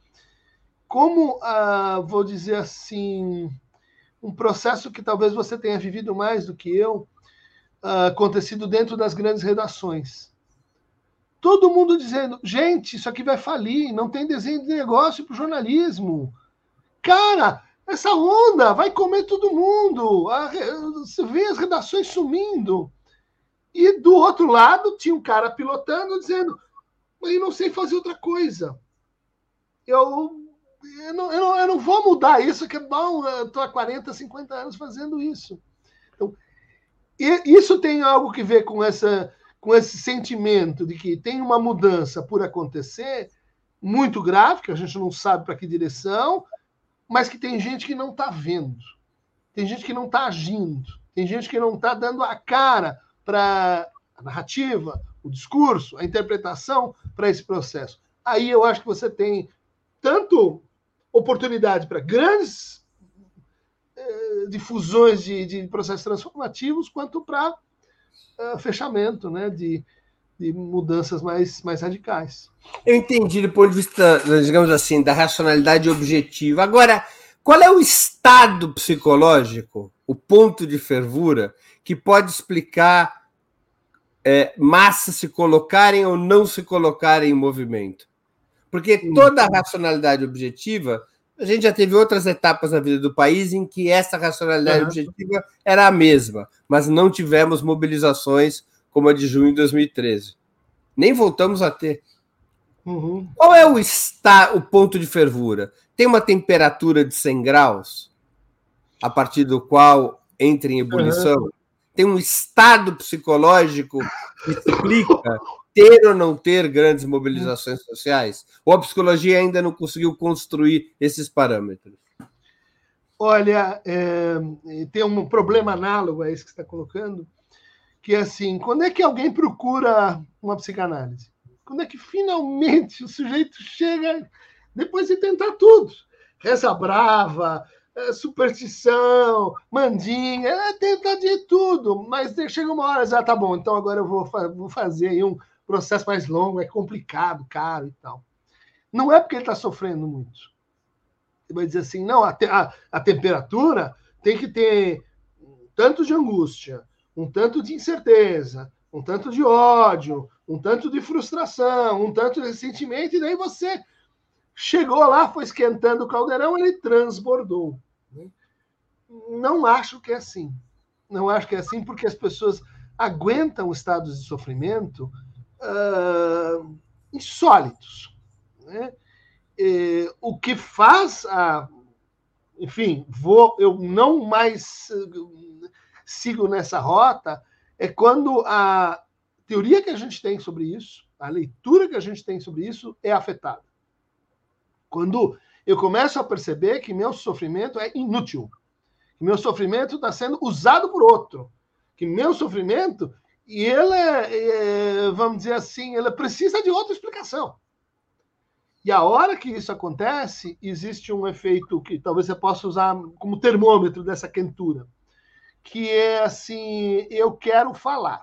como, ah, vou dizer assim, um processo que talvez você tenha vivido mais do que eu, ah, acontecido dentro das grandes redações. Todo mundo dizendo, gente, isso aqui vai falir, não tem desenho de negócio para o jornalismo. Cara, essa onda vai comer todo mundo. Você vê as redações sumindo. E do outro lado tinha um cara pilotando dizendo: Mas não sei fazer outra coisa. Eu, eu, não, eu, não, eu não vou mudar isso, que é bom, eu estou há 40, 50 anos fazendo isso. Então, isso tem algo que ver com, essa, com esse sentimento de que tem uma mudança por acontecer, muito grave, que a gente não sabe para que direção, mas que tem gente que não está vendo, tem gente que não está agindo, tem gente que não está dando a cara para a narrativa, o discurso, a interpretação para esse processo. Aí eu acho que você tem tanto oportunidade para grandes eh, difusões de, de, processos transformativos, quanto para uh, fechamento né, de, de mudanças mais, mais radicais. Eu entendi do ponto de vista, digamos assim, da racionalidade objetiva. Agora, qual é o estado psicológico, o ponto de fervura, que pode explicar é, massas se colocarem ou não se colocarem em movimento? Porque toda a racionalidade objetiva, a gente já teve outras etapas na vida do país em que essa racionalidade uhum. objetiva era a mesma, mas não tivemos mobilizações como a de junho de 2013. Nem voltamos a ter. Uhum. Qual é o, está, o ponto de fervura? Tem uma temperatura de 100 graus, a partir do qual entra em ebulição? Uhum. Tem um estado psicológico que explica ter ou não ter grandes mobilizações sociais? Ou a psicologia ainda não conseguiu construir esses parâmetros? Olha, é, tem um problema análogo a esse que você está colocando, que é assim, quando é que alguém procura uma psicanálise? Quando é que finalmente o sujeito chega, depois de tentar tudo? Reza brava, superstição, mandinha, é, tenta de tudo, mas chega uma hora, já tá bom, então agora eu vou, vou fazer aí um processo mais longo, é complicado, caro e tal. Não é porque ele está sofrendo muito. Ele vai dizer assim, não, a, a, a temperatura tem que ter um tanto de angústia, um tanto de incerteza, um tanto de ódio, um tanto de frustração, um tanto de ressentimento, e daí você Chegou lá, foi esquentando o caldeirão, ele transbordou. Não acho que é assim. Não acho que é assim, porque as pessoas aguentam estados de sofrimento uh, insólitos. Né? E, o que faz a. Enfim, vou, eu não mais sigo nessa rota, é quando a teoria que a gente tem sobre isso, a leitura que a gente tem sobre isso é afetada. Quando eu começo a perceber que meu sofrimento é inútil, que meu sofrimento está sendo usado por outro, que meu sofrimento e ele, é, vamos dizer assim, ele precisa de outra explicação. E a hora que isso acontece, existe um efeito que talvez você possa usar como termômetro dessa quentura, que é assim, eu quero falar.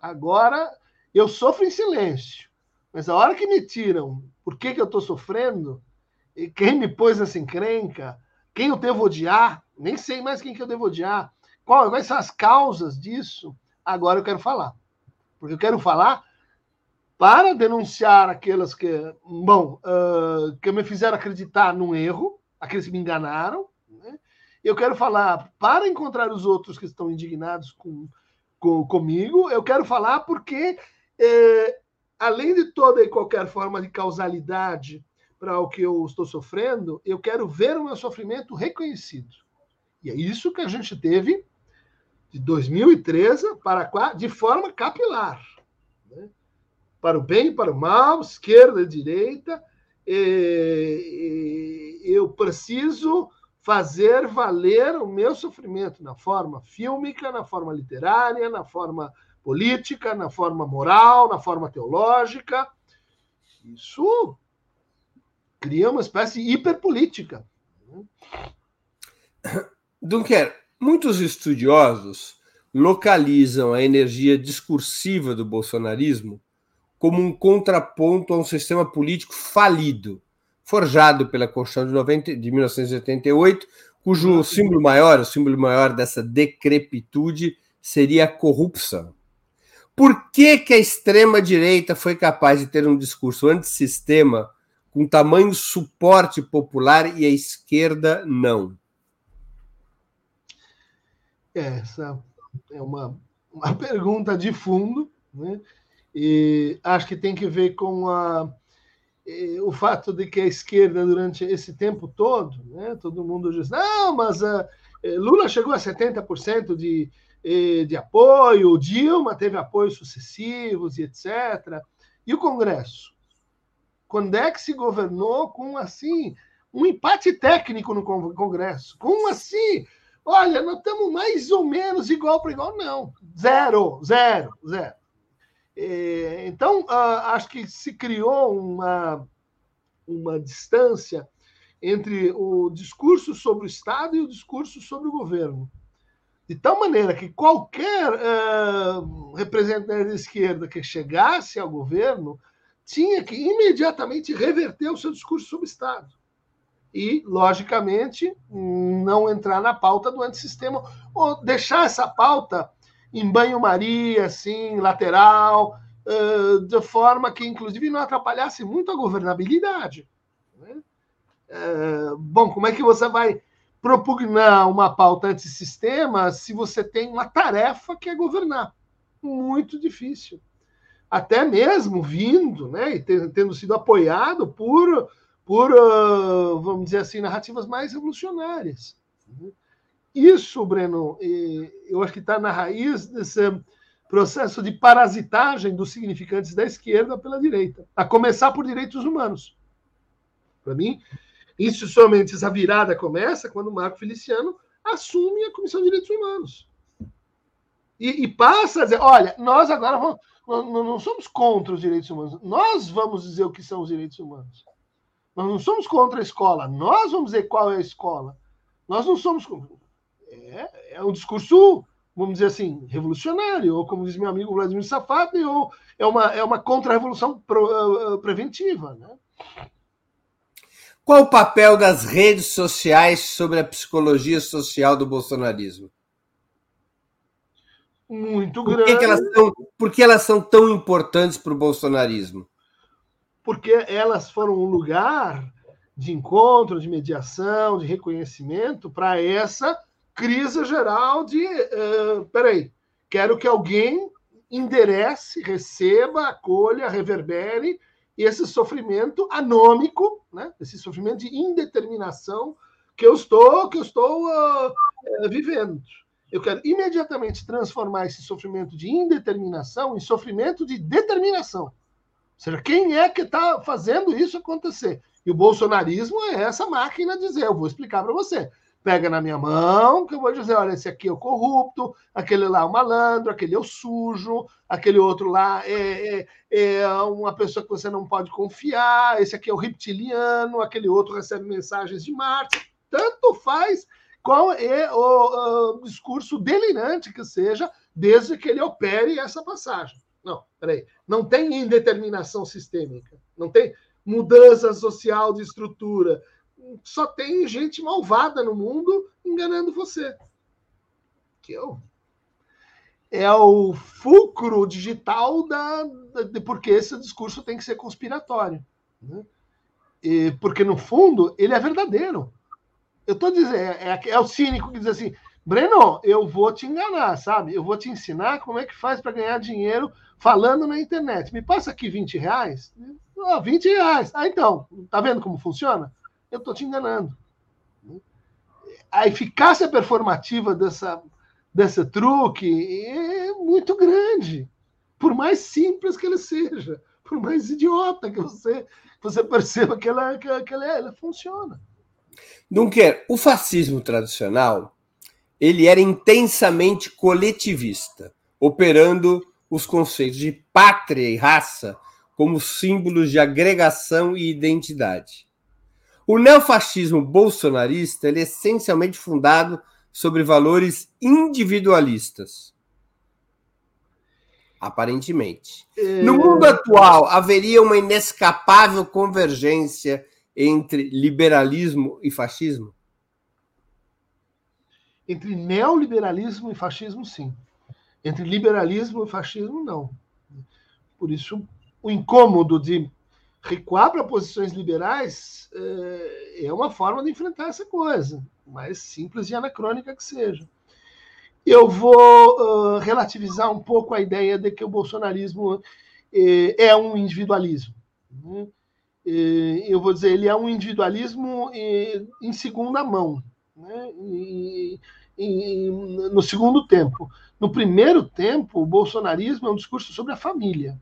Agora eu sofro em silêncio, mas a hora que me tiram por que, que eu estou sofrendo, e quem me pôs nessa encrenca, quem eu devo odiar, nem sei mais quem que eu devo odiar, qual, quais são as causas disso, agora eu quero falar. Porque eu quero falar para denunciar aquelas que, bom, uh, que me fizeram acreditar num erro, aqueles que me enganaram. Né? Eu quero falar para encontrar os outros que estão indignados com, com comigo. Eu quero falar porque eh, além de toda e qualquer forma de causalidade para o que eu estou sofrendo, eu quero ver o meu sofrimento reconhecido. E é isso que a gente teve de 2013 para cá, de forma capilar. Né? Para o bem e para o mal, esquerda e direita, e, e eu preciso fazer valer o meu sofrimento na forma fílmica, na forma literária, na forma política, na forma moral, na forma teológica. Isso cria uma espécie de hiperpolítica. Dunker, muitos estudiosos localizam a energia discursiva do bolsonarismo como um contraponto a um sistema político falido, forjado pela Constituição de, 90, de 1988, cujo símbolo maior, o símbolo maior dessa decrepitude, seria a corrupção. Por que, que a extrema-direita foi capaz de ter um discurso antissistema com tamanho suporte popular e a esquerda não? Essa é uma, uma pergunta de fundo, né? e acho que tem que ver com a, o fato de que a esquerda, durante esse tempo todo, né, todo mundo diz: não, mas uh, Lula chegou a 70% de de apoio, Dilma teve apoios sucessivos e etc. E o Congresso? Quando é que se governou com assim um empate técnico no Congresso? Com assim, olha, nós estamos mais ou menos igual para igual, não. Zero, zero, zero. Então, acho que se criou uma, uma distância entre o discurso sobre o Estado e o discurso sobre o governo de tal maneira que qualquer uh, representante da esquerda que chegasse ao governo tinha que imediatamente reverter o seu discurso sobre Estado. E, logicamente, não entrar na pauta do antissistema, ou deixar essa pauta em banho-maria, assim, lateral, uh, de forma que, inclusive, não atrapalhasse muito a governabilidade. Né? Uh, bom, como é que você vai propugnar uma pauta antissistema se você tem uma tarefa que é governar. Muito difícil. Até mesmo vindo, né, e tendo sido apoiado por, por uh, vamos dizer assim, narrativas mais revolucionárias. Isso, Breno, eu acho que está na raiz desse processo de parasitagem dos significantes da esquerda pela direita, a começar por direitos humanos. Para mim, Institucionalmente, essa virada começa quando Marco Feliciano assume a Comissão de Direitos Humanos. E, e passa a dizer: olha, nós agora vamos, não, não somos contra os direitos humanos, nós vamos dizer o que são os direitos humanos. Nós não somos contra a escola, nós vamos dizer qual é a escola. Nós não somos. É, é um discurso, vamos dizer assim, revolucionário, ou como diz meu amigo Vladimir Safadi, ou é uma, é uma contra-revolução uh, preventiva. Né? Qual o papel das redes sociais sobre a psicologia social do bolsonarismo? Muito por grande. Que elas são, por que elas são tão importantes para o bolsonarismo? porque elas foram um lugar de encontro, de mediação, de reconhecimento para essa crise geral de uh, peraí, quero que alguém enderece, receba, acolha, reverbere esse sofrimento anômico, né? esse sofrimento de indeterminação que eu estou, que eu estou uh, vivendo. Eu quero imediatamente transformar esse sofrimento de indeterminação em sofrimento de determinação. Ou seja, quem é que está fazendo isso acontecer? E o bolsonarismo é essa máquina de dizer, eu vou explicar para você. Pega na minha mão, que eu vou dizer, olha, esse aqui é o corrupto, aquele lá é o malandro, aquele é o sujo, aquele outro lá é, é, é uma pessoa que você não pode confiar, esse aqui é o reptiliano, aquele outro recebe mensagens de Marte. Tanto faz qual é o, discurso delirante que seja, desde que ele opere essa passagem. Não, peraí. Não tem indeterminação sistêmica. Não tem mudança social de estrutura. Só tem gente malvada no mundo enganando você. Que eu é o fulcro digital da, da, de porque esse discurso tem que ser conspiratório. Né? E, porque, no fundo, ele é verdadeiro. Eu estou dizendo, é, é, é, o cínico que diz assim: Breno, eu vou te enganar, sabe? Eu vou te ensinar como é que faz para ganhar dinheiro falando na internet. Me passa aqui 20 reais. Oh, 20 reais. Ah, então, tá vendo como funciona? Eu estou te enganando. A eficácia performativa dessa, desse truque é muito grande. Por mais simples que ele seja, por mais idiota que você, você perceba que ela, que, que ela, ela funciona. Dunker, o fascismo tradicional ele era intensamente coletivista, operando os conceitos de pátria e raça como símbolos de agregação e identidade. O neofascismo bolsonarista é essencialmente fundado sobre valores individualistas. Aparentemente. É... No mundo atual, haveria uma inescapável convergência entre liberalismo e fascismo? Entre neoliberalismo e fascismo, sim. Entre liberalismo e fascismo, não. Por isso, o incômodo de recuar para posições liberais é, é uma forma de enfrentar essa coisa, mais simples e anacrônica que seja. Eu vou relativizar um pouco a ideia de que o bolsonarismo é, é um individualismo. Né? eu vou dizer, ele é um individualismo em segunda mão, né? e, e, no segundo tempo. No primeiro tempo, o bolsonarismo é um discurso sobre a família.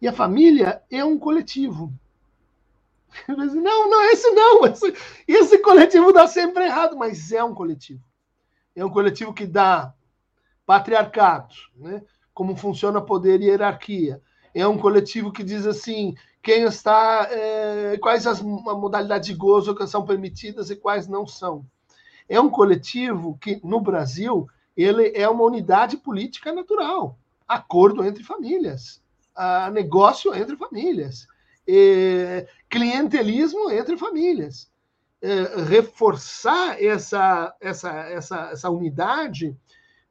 E a família é um coletivo. Não, não, esse não. Esse, esse coletivo dá sempre errado, mas é um coletivo. É um coletivo que dá patriarcado, né? como funciona poder e hierarquia. É um coletivo que diz assim: quem está, é, quais as modalidades de gozo que são permitidas e quais não são. É um coletivo que, no Brasil, ele é uma unidade política natural. Acordo entre famílias, negócio entre famílias, é, clientelismo entre famílias. É, reforçar essa, essa, essa, essa unidade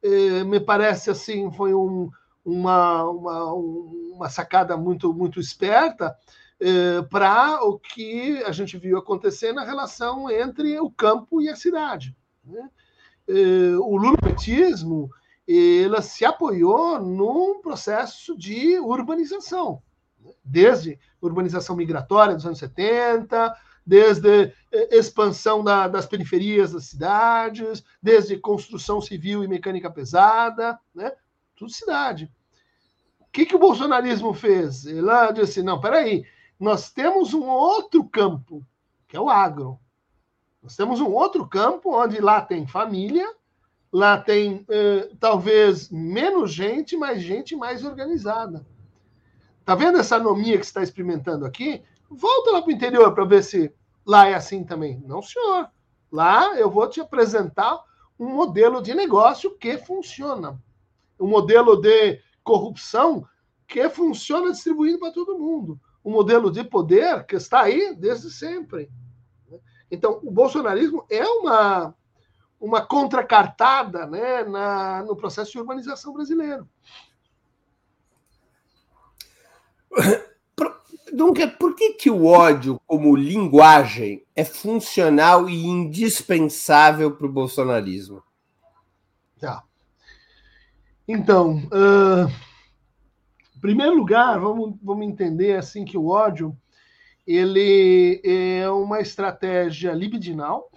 é, me parece assim foi um, uma, uma, uma sacada muito, muito esperta eh, para o que a gente viu acontecer na relação entre o campo e a cidade. Né? Eh, o lulopetismo ela se apoiou num processo de urbanização, né? desde urbanização migratória dos anos 70, desde eh, expansão da, das periferias das cidades, desde construção civil e mecânica pesada, né? Tudo cidade. O que, que o bolsonarismo fez? Ele disse: não, peraí, nós temos um outro campo, que é o agro. Nós temos um outro campo onde lá tem família, lá tem eh, talvez menos gente, mas gente mais organizada. Tá vendo essa anomia que está experimentando aqui? Volta lá para o interior para ver se lá é assim também. Não, senhor. Lá eu vou te apresentar um modelo de negócio que funciona. Um modelo de corrupção que funciona distribuindo para todo mundo. Um modelo de poder que está aí desde sempre. Então, o bolsonarismo é uma, uma contracartada né, na, no processo de urbanização brasileiro. Dunker, por que, que o ódio, como linguagem, é funcional e indispensável para o bolsonarismo? Tá. Então, uh, em primeiro lugar, vamos, vamos entender assim que o ódio ele é uma estratégia libidinal.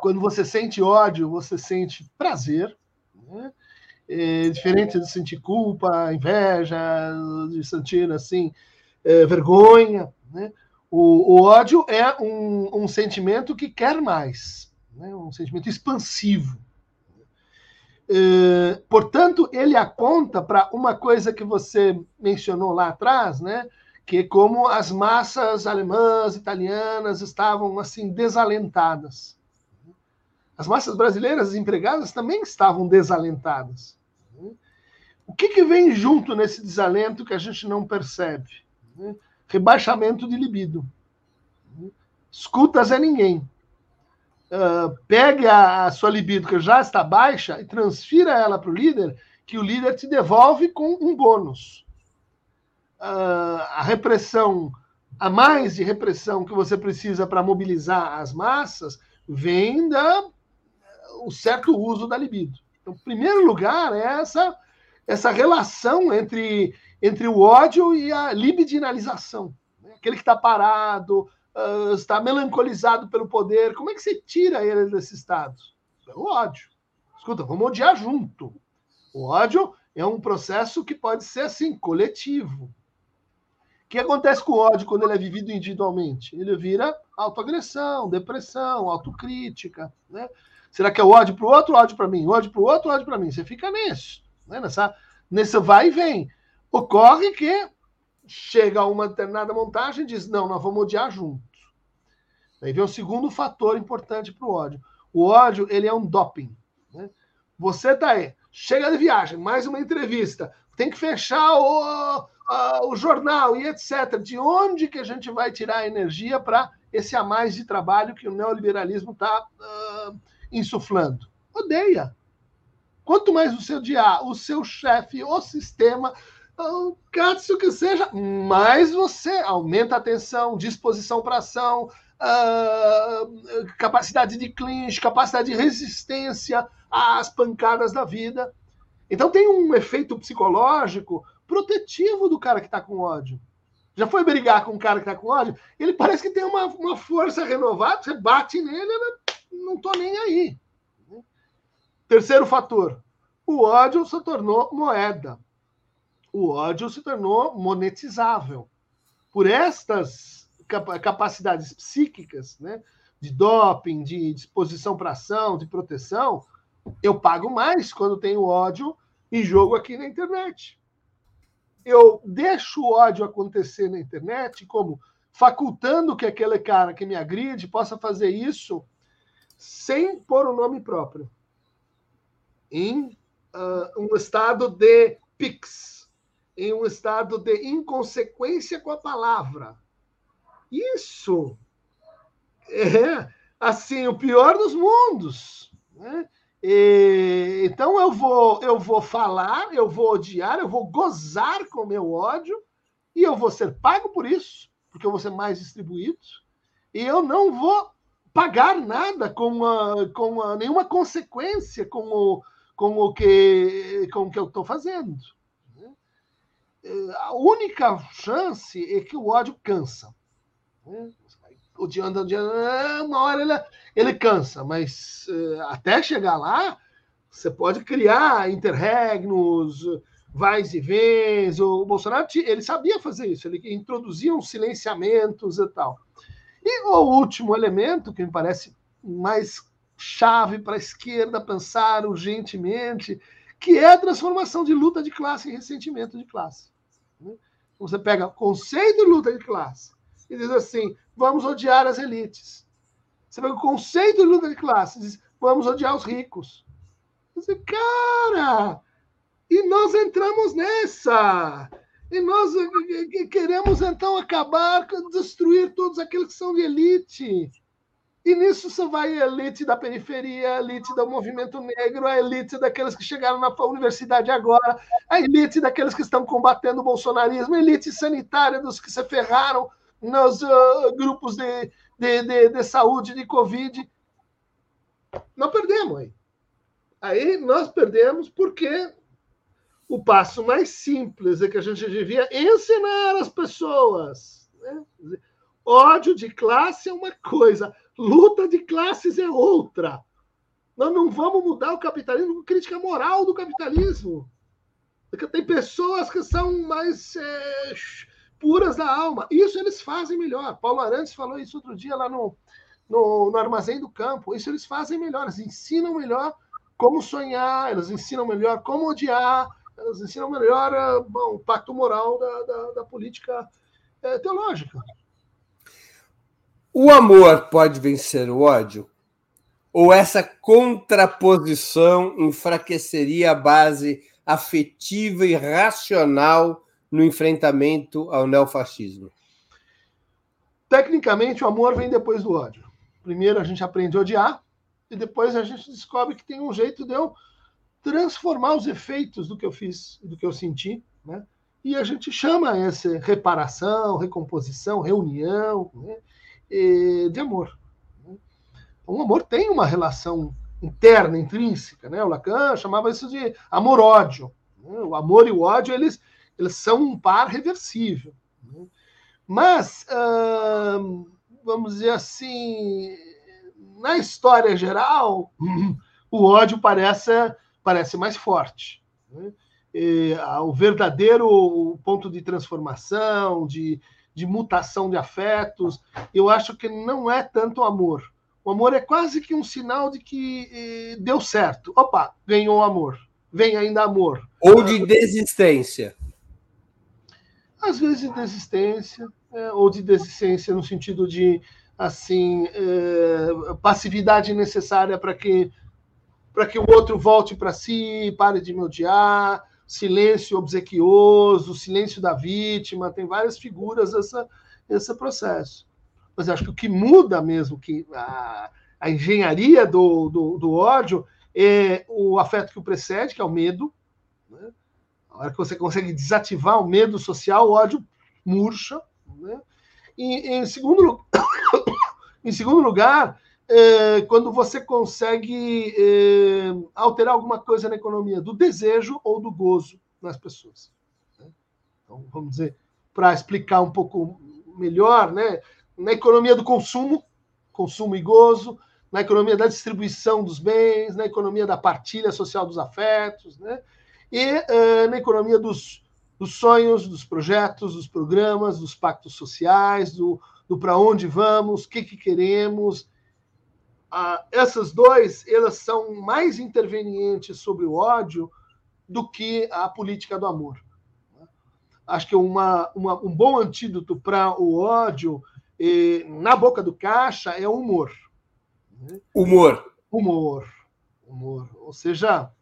Quando você sente ódio, você sente prazer. Né? É diferente de sentir culpa, inveja, de sentir assim é, vergonha. Né? O, o, ódio é um, um, sentimento que quer mais, né? um sentimento expansivo. É, portanto, ele aponta para uma coisa que você mencionou lá atrás, né? que como as massas alemãs, italianas estavam assim desalentadas. As massas brasileiras empregadas também estavam desalentadas. O que, que vem junto nesse desalento que a gente não percebe? Rebaixamento de libido. Escutas é ninguém. Uh, pegue a, a, sua libido que já está baixa e transfira ela para o líder, que o líder te devolve com um bônus. Uh, a repressão, a mais de repressão que você precisa para mobilizar as massas, vem da o certo uso da libido. Então, em primeiro lugar, é essa, essa relação entre, entre o ódio e a libidinalização. Né? Aquele que está parado, está melancolizado pelo poder, como é que você tira ele desse estado? É o ódio. Escuta, vamos odiar junto. O ódio é um processo que pode ser assim, coletivo. O que acontece com o ódio quando ele é vivido individualmente? Ele vira autoagressão, depressão, autocrítica, né? Será que é ódio para o outro, ódio para mim? Ódio para o outro, ódio para mim. Você fica nisso, né? nessa, vai e vem. Ocorre que chega a uma determinada montagem e diz: não, nós vamos odiar juntos. Aí vem o segundo fator importante para o ódio. O ódio ele é um doping. Né? Você tá aí, chega de viagem, mais uma entrevista, tem que fechar o, a, o jornal e etc. De onde que a gente vai tirar a energia para esse a mais de trabalho que o neoliberalismo está uh, insuflando? Odeia. Quanto mais você odiar o seu chefe, o sistema, o catso que seja, mais você aumenta a tensão, disposição para ação, uh, capacidade de clinch, capacidade de resistência às pancadas da vida. Então tem um efeito psicológico protetivo do cara que está com ódio. Já foi brigar com um cara que está com ódio? Ele parece que tem uma, uma força renovada, você bate nele, ele não tô nem aí. Terceiro fator, o ódio se tornou moeda. O ódio se tornou monetizável. Por estas capacidades psíquicas, né, de doping, de disposição para ação, de proteção, eu pago mais quando tenho ódio em jogo aqui na internet. Eu deixo o ódio acontecer na internet como facultando que aquele cara que me agride possa fazer isso sem pôr o nome próprio, em uh, um estado de pix, em um estado de inconsequência com a palavra. Isso é assim o pior dos mundos. Né? E, então eu vou eu vou falar, eu vou odiar, eu vou gozar com o meu ódio e eu vou ser pago por isso, porque eu vou ser mais distribuído. E eu não vou pagar nada com, a, com a, nenhuma consequência com o, com o que com o que eu estou fazendo. Né? A única chance é que o ódio cansa. Né? Odiando, odiando, uma hora ele, ele cansa, mas eh, até chegar lá, você pode criar interregnos, vais e vens. O Bolsonaro ele sabia fazer isso, ele introduzia uns silenciamentos e tal. E o último elemento, que me parece mais chave para a esquerda pensar urgentemente, que é a transformação de luta de classe em ressentimento de classe. Você pega o conceito de luta de classe e diz assim: vamos odiar as elites. Você pega o conceito de luta de classe e diz: vamos odiar os ricos. Você, cara, e nós entramos nessa. E nós eh, eh, queremos então acabar, destruir todos aqueles que são de elite. E nisso só vai a elite da periferia, a elite do movimento negro, a elite daqueles que chegaram na universidade agora, a elite daqueles que estão combatendo o bolsonarismo, a elite sanitária dos que se ferraram nos uh, grupos de, de, de, de, saúde de Covid. Nós perdemos aí. Aí nós perdemos porque o passo mais simples é que a gente devia ensinar as pessoas. Né? Ódio de classe é uma coisa, luta de classes é outra. Nós não vamos mudar o capitalismo com crítica moral do capitalismo. Porque tem pessoas que são mais é, puras da alma. Isso eles fazem melhor. Paulo Arantes falou isso outro dia lá no, no, no Armazém do Campo. Isso eles fazem melhor. Eles ensinam melhor como sonhar, eles ensinam melhor como odiar, eles ensinam melhor é, bom, o pacto moral da, da, da política é, teológica. O amor pode vencer o ódio? Ou essa contraposição enfraqueceria a base afetiva e racional no enfrentamento ao neofascismo? Tecnicamente, o amor vem depois do ódio. Primeiro a gente aprende a odiar, e depois a gente descobre que tem um jeito de eu transformar os efeitos do que eu fiz, do que eu senti, né? E a gente chama essa reparação, recomposição, reunião, né? De amor. O amor tem uma relação interna, intrínseca. Né? O Lacan chamava isso de amor-ódio. Né? O amor e o ódio eles, eles são um par reversível. Né? Mas, vamos dizer assim, na história geral, o ódio parece, parece mais forte. E, o verdadeiro ponto de transformação, de, de mutação de afetos, eu acho que não é tanto amor. O amor é quase que um sinal de que eh, deu certo. Opa, ganhou amor. Vem ainda amor. Ou de desistência. Às vezes de desistência, é, ou de desistência no sentido de assim é, passividade necessária para que para que o outro volte para si, pare de me odiar, silêncio obsequioso, silêncio da vítima, tem várias figuras dessa, desse processo. Mas acho que o que muda mesmo, que a, a engenharia do, do, do, ódio é o afeto que o precede, que é o medo. Né? A hora que você consegue desativar o medo social, o ódio murcha. Né? E, em, segundo, em segundo lugar, é, quando você consegue é, alterar alguma coisa na economia do desejo ou do gozo nas pessoas. Né? Então, vamos dizer, para explicar um pouco melhor, né? na economia do consumo, consumo e gozo, na economia da distribuição dos bens, na economia da partilha social dos afetos, né? e uh, na economia dos, dos sonhos, dos projetos, dos programas, dos pactos sociais, do, do para onde vamos, o que, que queremos, ah, essas dois elas são mais intervenientes sobre o ódio do que a política do amor. Acho que uma, uma um bom antídoto para o ódio eh, na boca do caixa é o humor. Humor. Humor. Humor. Ou seja,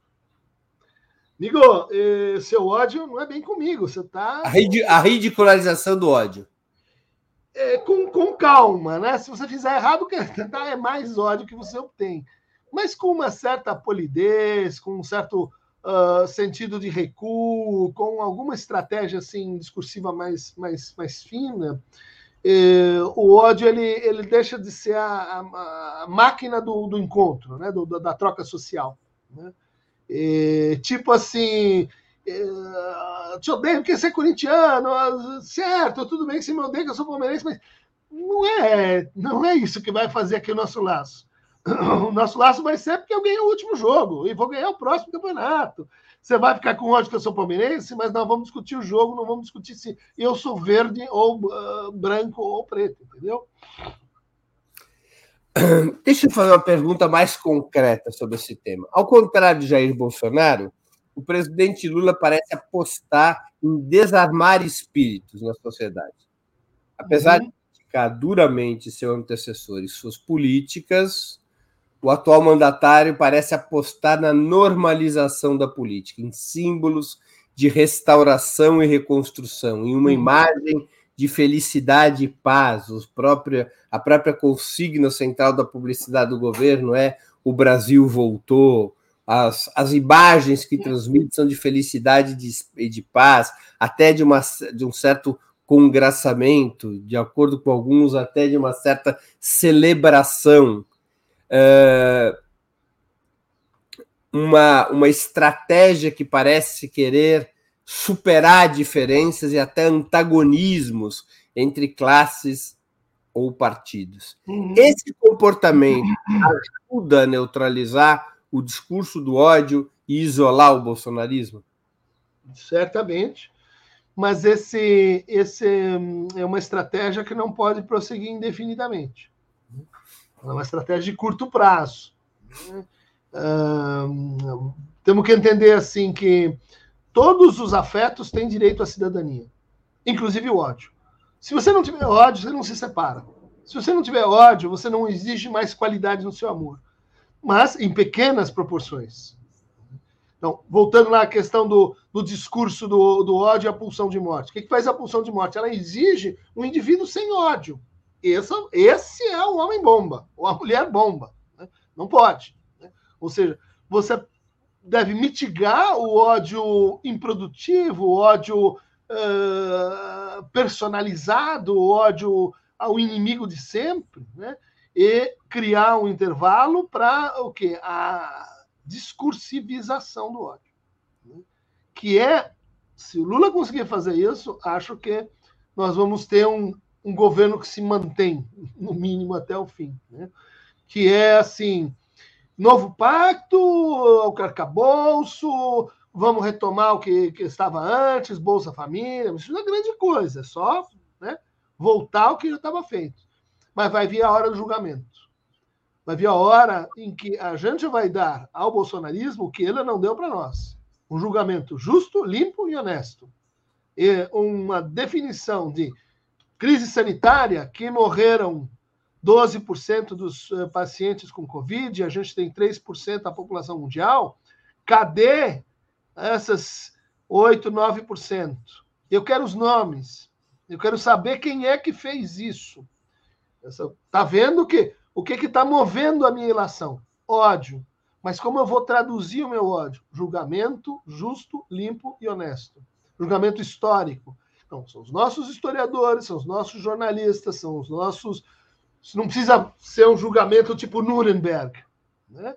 amigo, eh, seu ódio não é bem comigo. Você está. A, a ridicularização do ódio é, com, com calma, né? Se você fizer errado, é mais ódio que você obtém. Mas com uma certa polidez, com um certo uh, sentido de recuo, com alguma estratégia assim discursiva mais, mais, mais fina, eh, o ódio ele, ele deixa de ser a, a, a máquina do, do encontro, né? Do, da troca social. Né? Eh, tipo assim, Uh, te odeio porque você é corintiano, certo, tudo bem você me odeia que eu sou palmeirense, mas não é, não é isso que vai fazer aqui o nosso laço. O nosso laço vai ser porque eu ganhei o último jogo e vou ganhar o próximo campeonato. Você vai ficar com ódio que eu sou palmeirense, mas nós vamos discutir o jogo, não vamos discutir se eu sou verde ou uh, branco ou preto, entendeu? Deixa eu fazer uma pergunta mais concreta sobre esse tema. Ao contrário de Jair Bolsonaro, o presidente Lula parece apostar em desarmar espíritos na sociedade. Apesar uhum. de criticar duramente seu antecessor e suas políticas, o atual mandatário parece apostar na normalização da política, em símbolos de restauração e reconstrução, em uma uhum. imagem de felicidade e paz. A própria consigna central da publicidade do governo é o Brasil voltou. As, as imagens que transmite são de felicidade e de, de paz, até de, uma, de um certo congraçamento, de acordo com alguns, até de uma certa celebração. É, uma, uma estratégia que parece querer superar diferenças e até antagonismos entre classes ou partidos. Uhum. Esse comportamento ajuda a neutralizar o discurso do ódio e isolar o bolsonarismo? Certamente. Mas esse, esse é uma estratégia que não pode prosseguir indefinidamente. É uma estratégia de curto prazo. Uh, temos que entender assim que Todos os afetos têm direito à cidadania, inclusive o ódio. Se você não tiver ódio, você não se separa. Se você não tiver ódio, você não exige mais qualidade no seu amor. Mas em pequenas proporções. Então, voltando lá à questão do, do discurso do, do ódio e a pulsão de morte. O que, que faz a pulsão de morte? Ela exige um indivíduo sem ódio. Esse, esse é o homem bomba, ou a mulher bomba. Né? Não pode. Né? Ou seja, você deve mitigar o ódio improdutivo, o ódio uh, personalizado, o ódio ao inimigo de sempre, né? E criar um intervalo para o quê? A discursivização do ódio. Né? Que é, se o Lula conseguir fazer isso, acho que nós vamos ter um, um governo que se mantém, no mínimo, até o fim. Né? Que é assim Novo pacto, o arcabouço, vamos retomar o que, que, estava antes, Bolsa Família, isso não é grande coisa, é só né, voltar ao que já estava feito. Mas vai vir a hora do julgamento. Vai vir a hora em que a gente vai dar ao bolsonarismo o que ele não deu para nós. Um julgamento justo, limpo e honesto. E uma definição de crise sanitária que morreram 12% dos eh, pacientes com Covid, a gente tem 3% da população mundial. Cadê essas 8, 9%? Eu quero os nomes. Eu quero saber quem é que fez isso. Está vendo que o que está movendo a minha ilação? Ódio. Mas como eu vou traduzir o meu ódio? Julgamento justo, limpo e honesto. Julgamento histórico. Então, são os nossos historiadores, são os nossos jornalistas, são os nossos não precisa ser um julgamento tipo Nuremberg, né?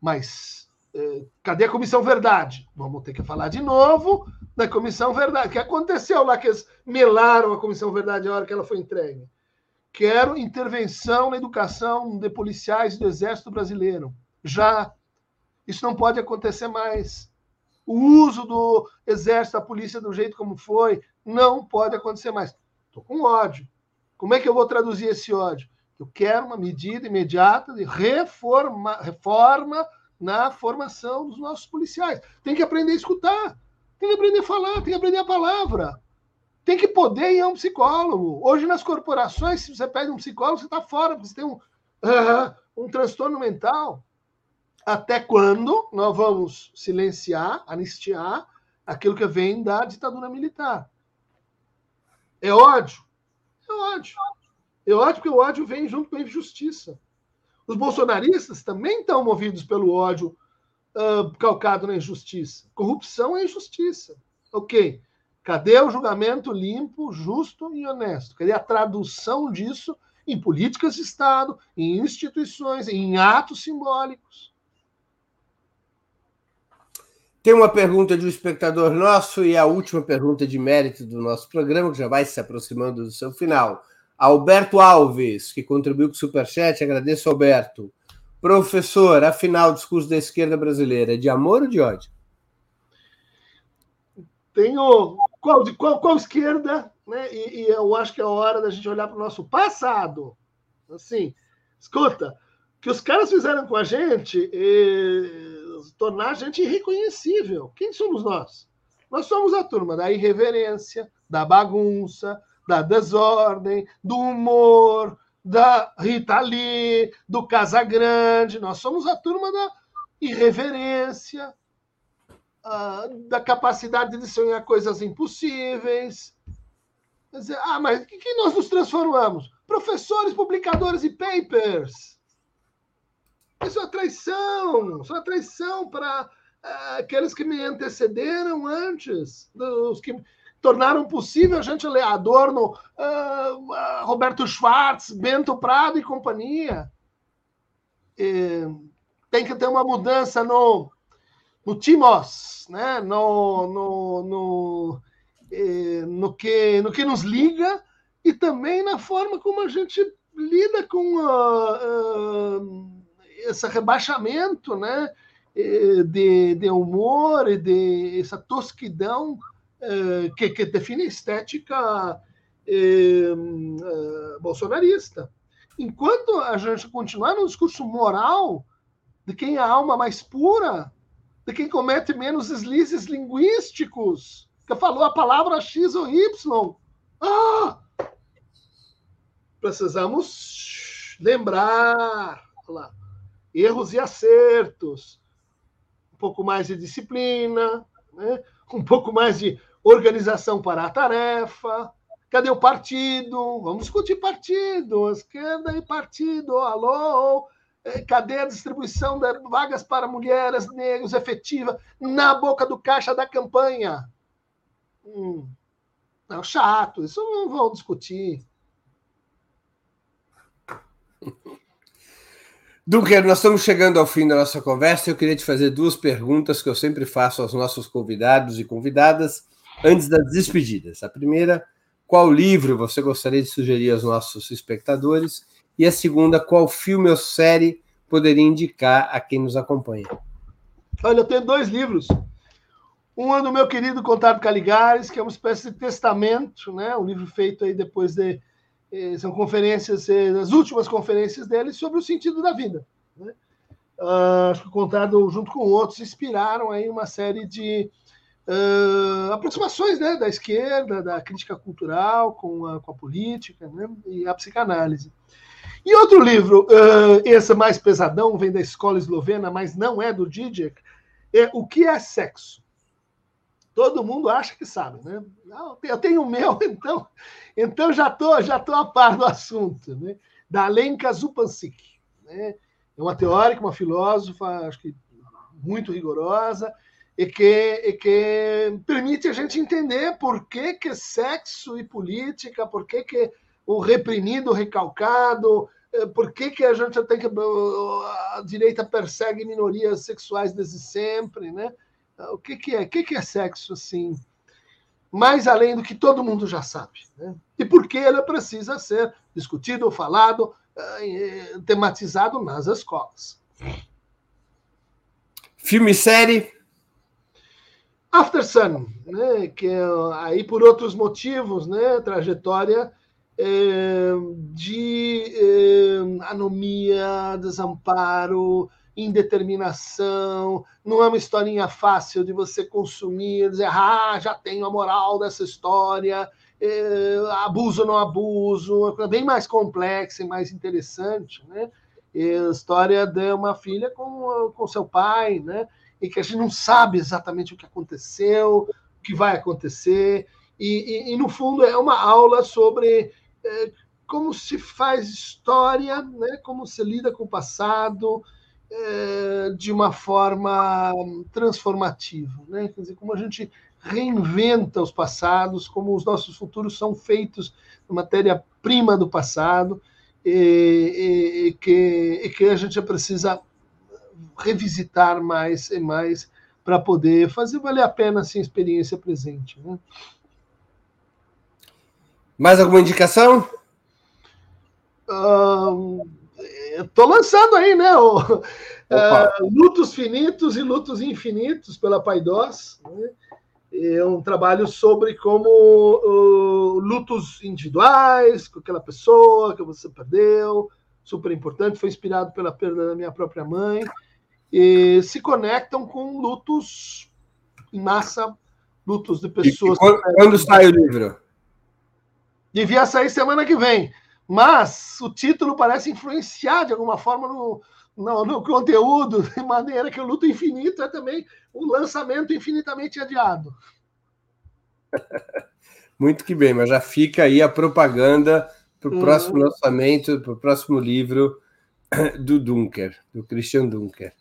Mas eh, cadê a Comissão Verdade? Vamos ter que falar de novo da Comissão Verdade. O que aconteceu lá que eles melaram a Comissão Verdade a hora que ela foi entregue? Quero intervenção na educação de policiais do Exército Brasileiro. Já. Isso não pode acontecer mais. O uso do Exército, da polícia do jeito como foi, não pode acontecer mais. Estou com ódio. Como é que eu vou traduzir esse ódio? Eu quero uma medida imediata de reforma, reforma na formação dos nossos policiais. Tem que aprender a escutar, tem que aprender a falar, tem que aprender a palavra. Tem que poder ir a um psicólogo. Hoje, nas corporações, se você pede um psicólogo, você está fora, porque você tem um, uh, um transtorno mental. Até quando nós vamos silenciar, anistiar aquilo que vem da ditadura militar? É ódio? É ódio. É ódio porque o ódio vem junto com a injustiça. Os bolsonaristas também estão movidos pelo ódio uh, calcado na injustiça. Corrupção é injustiça. Ok. Cadê o julgamento limpo, justo e honesto? Cadê a tradução disso em políticas de Estado, em instituições, em atos simbólicos? Tem uma pergunta de um espectador nosso e a última pergunta de mérito do nosso programa, que já vai se aproximando do seu final. Alberto Alves, que contribuiu com o Superchat, agradeço, Alberto. Professor, afinal, o discurso da esquerda brasileira é de amor ou de ódio? Tenho. Qual, qual, qual esquerda? Né? E, e, eu acho que é hora da gente olhar para o nosso passado. Assim, escuta, que os caras fizeram com a gente tornar a gente irreconhecível. Quem somos nós? Nós somos a turma da irreverência, da bagunça, da desordem, do humor, da Rita Lee, do Casagrande. Nós somos a turma da irreverência, da capacidade de sonhar coisas impossíveis. Dizer, ah, mas o que, nós nos transformamos? Professores, publicadores e papers. Isso é traição, isso é traição para uh, aqueles que me antecederam antes, os que tornaram possível a gente ler Adorno, uh, uh, Roberto Schwartz, Bento Prado e companhia. E tem que ter uma mudança no, no timos, né? no, no, no, eh, no, que, no que nos liga e também na forma como a gente lida com uh, uh, esse rebaixamento né? de, de humor e de essa tosquidão uh, que, que define a estética bolsonarista. Enquanto a gente continuar no discurso moral de quem é a alma mais pura, de quem comete menos deslizes linguísticos, que falou a palavra X ou Y. Ah! Precisamos lembrar lá, erros e acertos, um pouco mais de disciplina, né? um pouco mais de organização para a tarefa. Cadê o partido? Vamos discutir partido, esquerda e partido. Alô, cadê a distribuição de vagas para mulheres negras efetiva na boca do caixa da campanha? Hum, não, chato, isso não vão discutir. Dunker, nós estamos chegando ao fim da nossa conversa. Eu queria te fazer duas perguntas que eu sempre faço aos nossos convidados e convidadas antes das despedidas. A primeira, qual livro você gostaria de sugerir aos nossos espectadores? E a segunda, qual filme ou série poderia indicar a quem nos acompanha? Olha, eu tenho dois livros. Um é do meu querido Contábil Caligares, que é uma espécie de testamento, né? um livro feito aí depois de. Eh, são conferências, eh, as últimas conferências dele sobre o sentido da vida. Né? Uh, acho que o Contado, junto com outros, inspiraram aí uma série de uh, aproximações né? da esquerda, da crítica cultural com a, com a política né? e a psicanálise. E outro livro, uh, esse mais pesadão, vem da escola eslovena, mas não é do Didier, é O que é Sexo? Todo mundo acha que sabe, né? eu tenho o meu, então, então já estou já tô a par do assunto, né? Da Alenka Zupancic. Né? É uma teórica, uma filósofa, acho que muito rigorosa, e que, e que permite a gente entender por que, que sexo e política, por que, que o reprimido, o recalcado, eh, por que, que a gente tem que. A direita persegue minorias sexuais desde sempre, né? O que, que é? O que, que é sexo, assim? Mais além do que todo mundo já sabe. Né? E por que ele precisa ser discutido, falado, eh, tematizado nas escolas. Filme e série? After Sun, né? que é, aí por outros motivos, né? trajetória de anomia, desamparo, indeterminação. Não é uma historinha fácil de você consumir, dizer, ah, já tenho a moral dessa história, é, abuso não abuso, é bem mais complexa e mais interessante, né? A história de uma filha com, com seu pai, né? E que a gente não sabe exatamente o que aconteceu, o que vai acontecer. E, e, e no fundo é uma aula sobre é, como se faz história, né? como se lida com o passado é, de uma forma transformativa. Né? Quer dizer, como a gente reinventa os passados, como os nossos futuros são feitos de matéria-prima do passado, e, e, e, que, e que a gente precisa revisitar mais e mais para poder fazer valer a pena assim, a experiência presente. Né? Mais alguma indicação? Estou lançando aí, né? O, uh, Lutos Finitos e Lutos Infinitos pela Paidós. Né? É um trabalho sobre como uh, lutos individuais, com aquela pessoa que você perdeu, super importante, foi inspirado pela perda da minha própria mãe, e se conectam com lutos em massa, lutos de pessoas. E quando, quando sai o livro? Devia sair semana que vem. Mas o título parece influenciar de alguma forma no, no, no, conteúdo, de maneira que o Luto Infinito é também um lançamento infinitamente adiado. Muito que bem, mas já fica aí a propaganda para o uhum. próximo lançamento, para o próximo livro do Dunker, do Christian Dunker.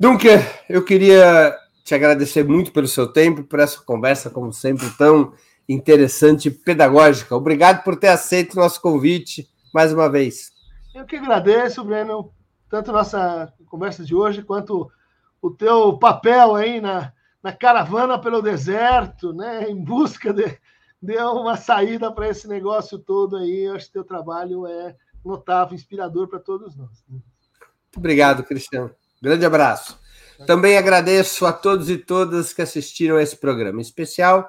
Dunker, eu queria te agradecer muito pelo seu tempo, por essa conversa, como sempre, tão interessante e pedagógica. Obrigado por ter aceito o nosso convite mais uma vez. Eu que agradeço, Breno, tanto nossa conversa de hoje quanto o teu papel aí na, na caravana pelo deserto, né, em busca de, de uma saída para esse negócio todo aí. Eu acho que teu trabalho é notável, inspirador para todos nós. Muito obrigado, Cristiano. Grande abraço. Também agradeço a todos e todas que assistiram a esse programa, especial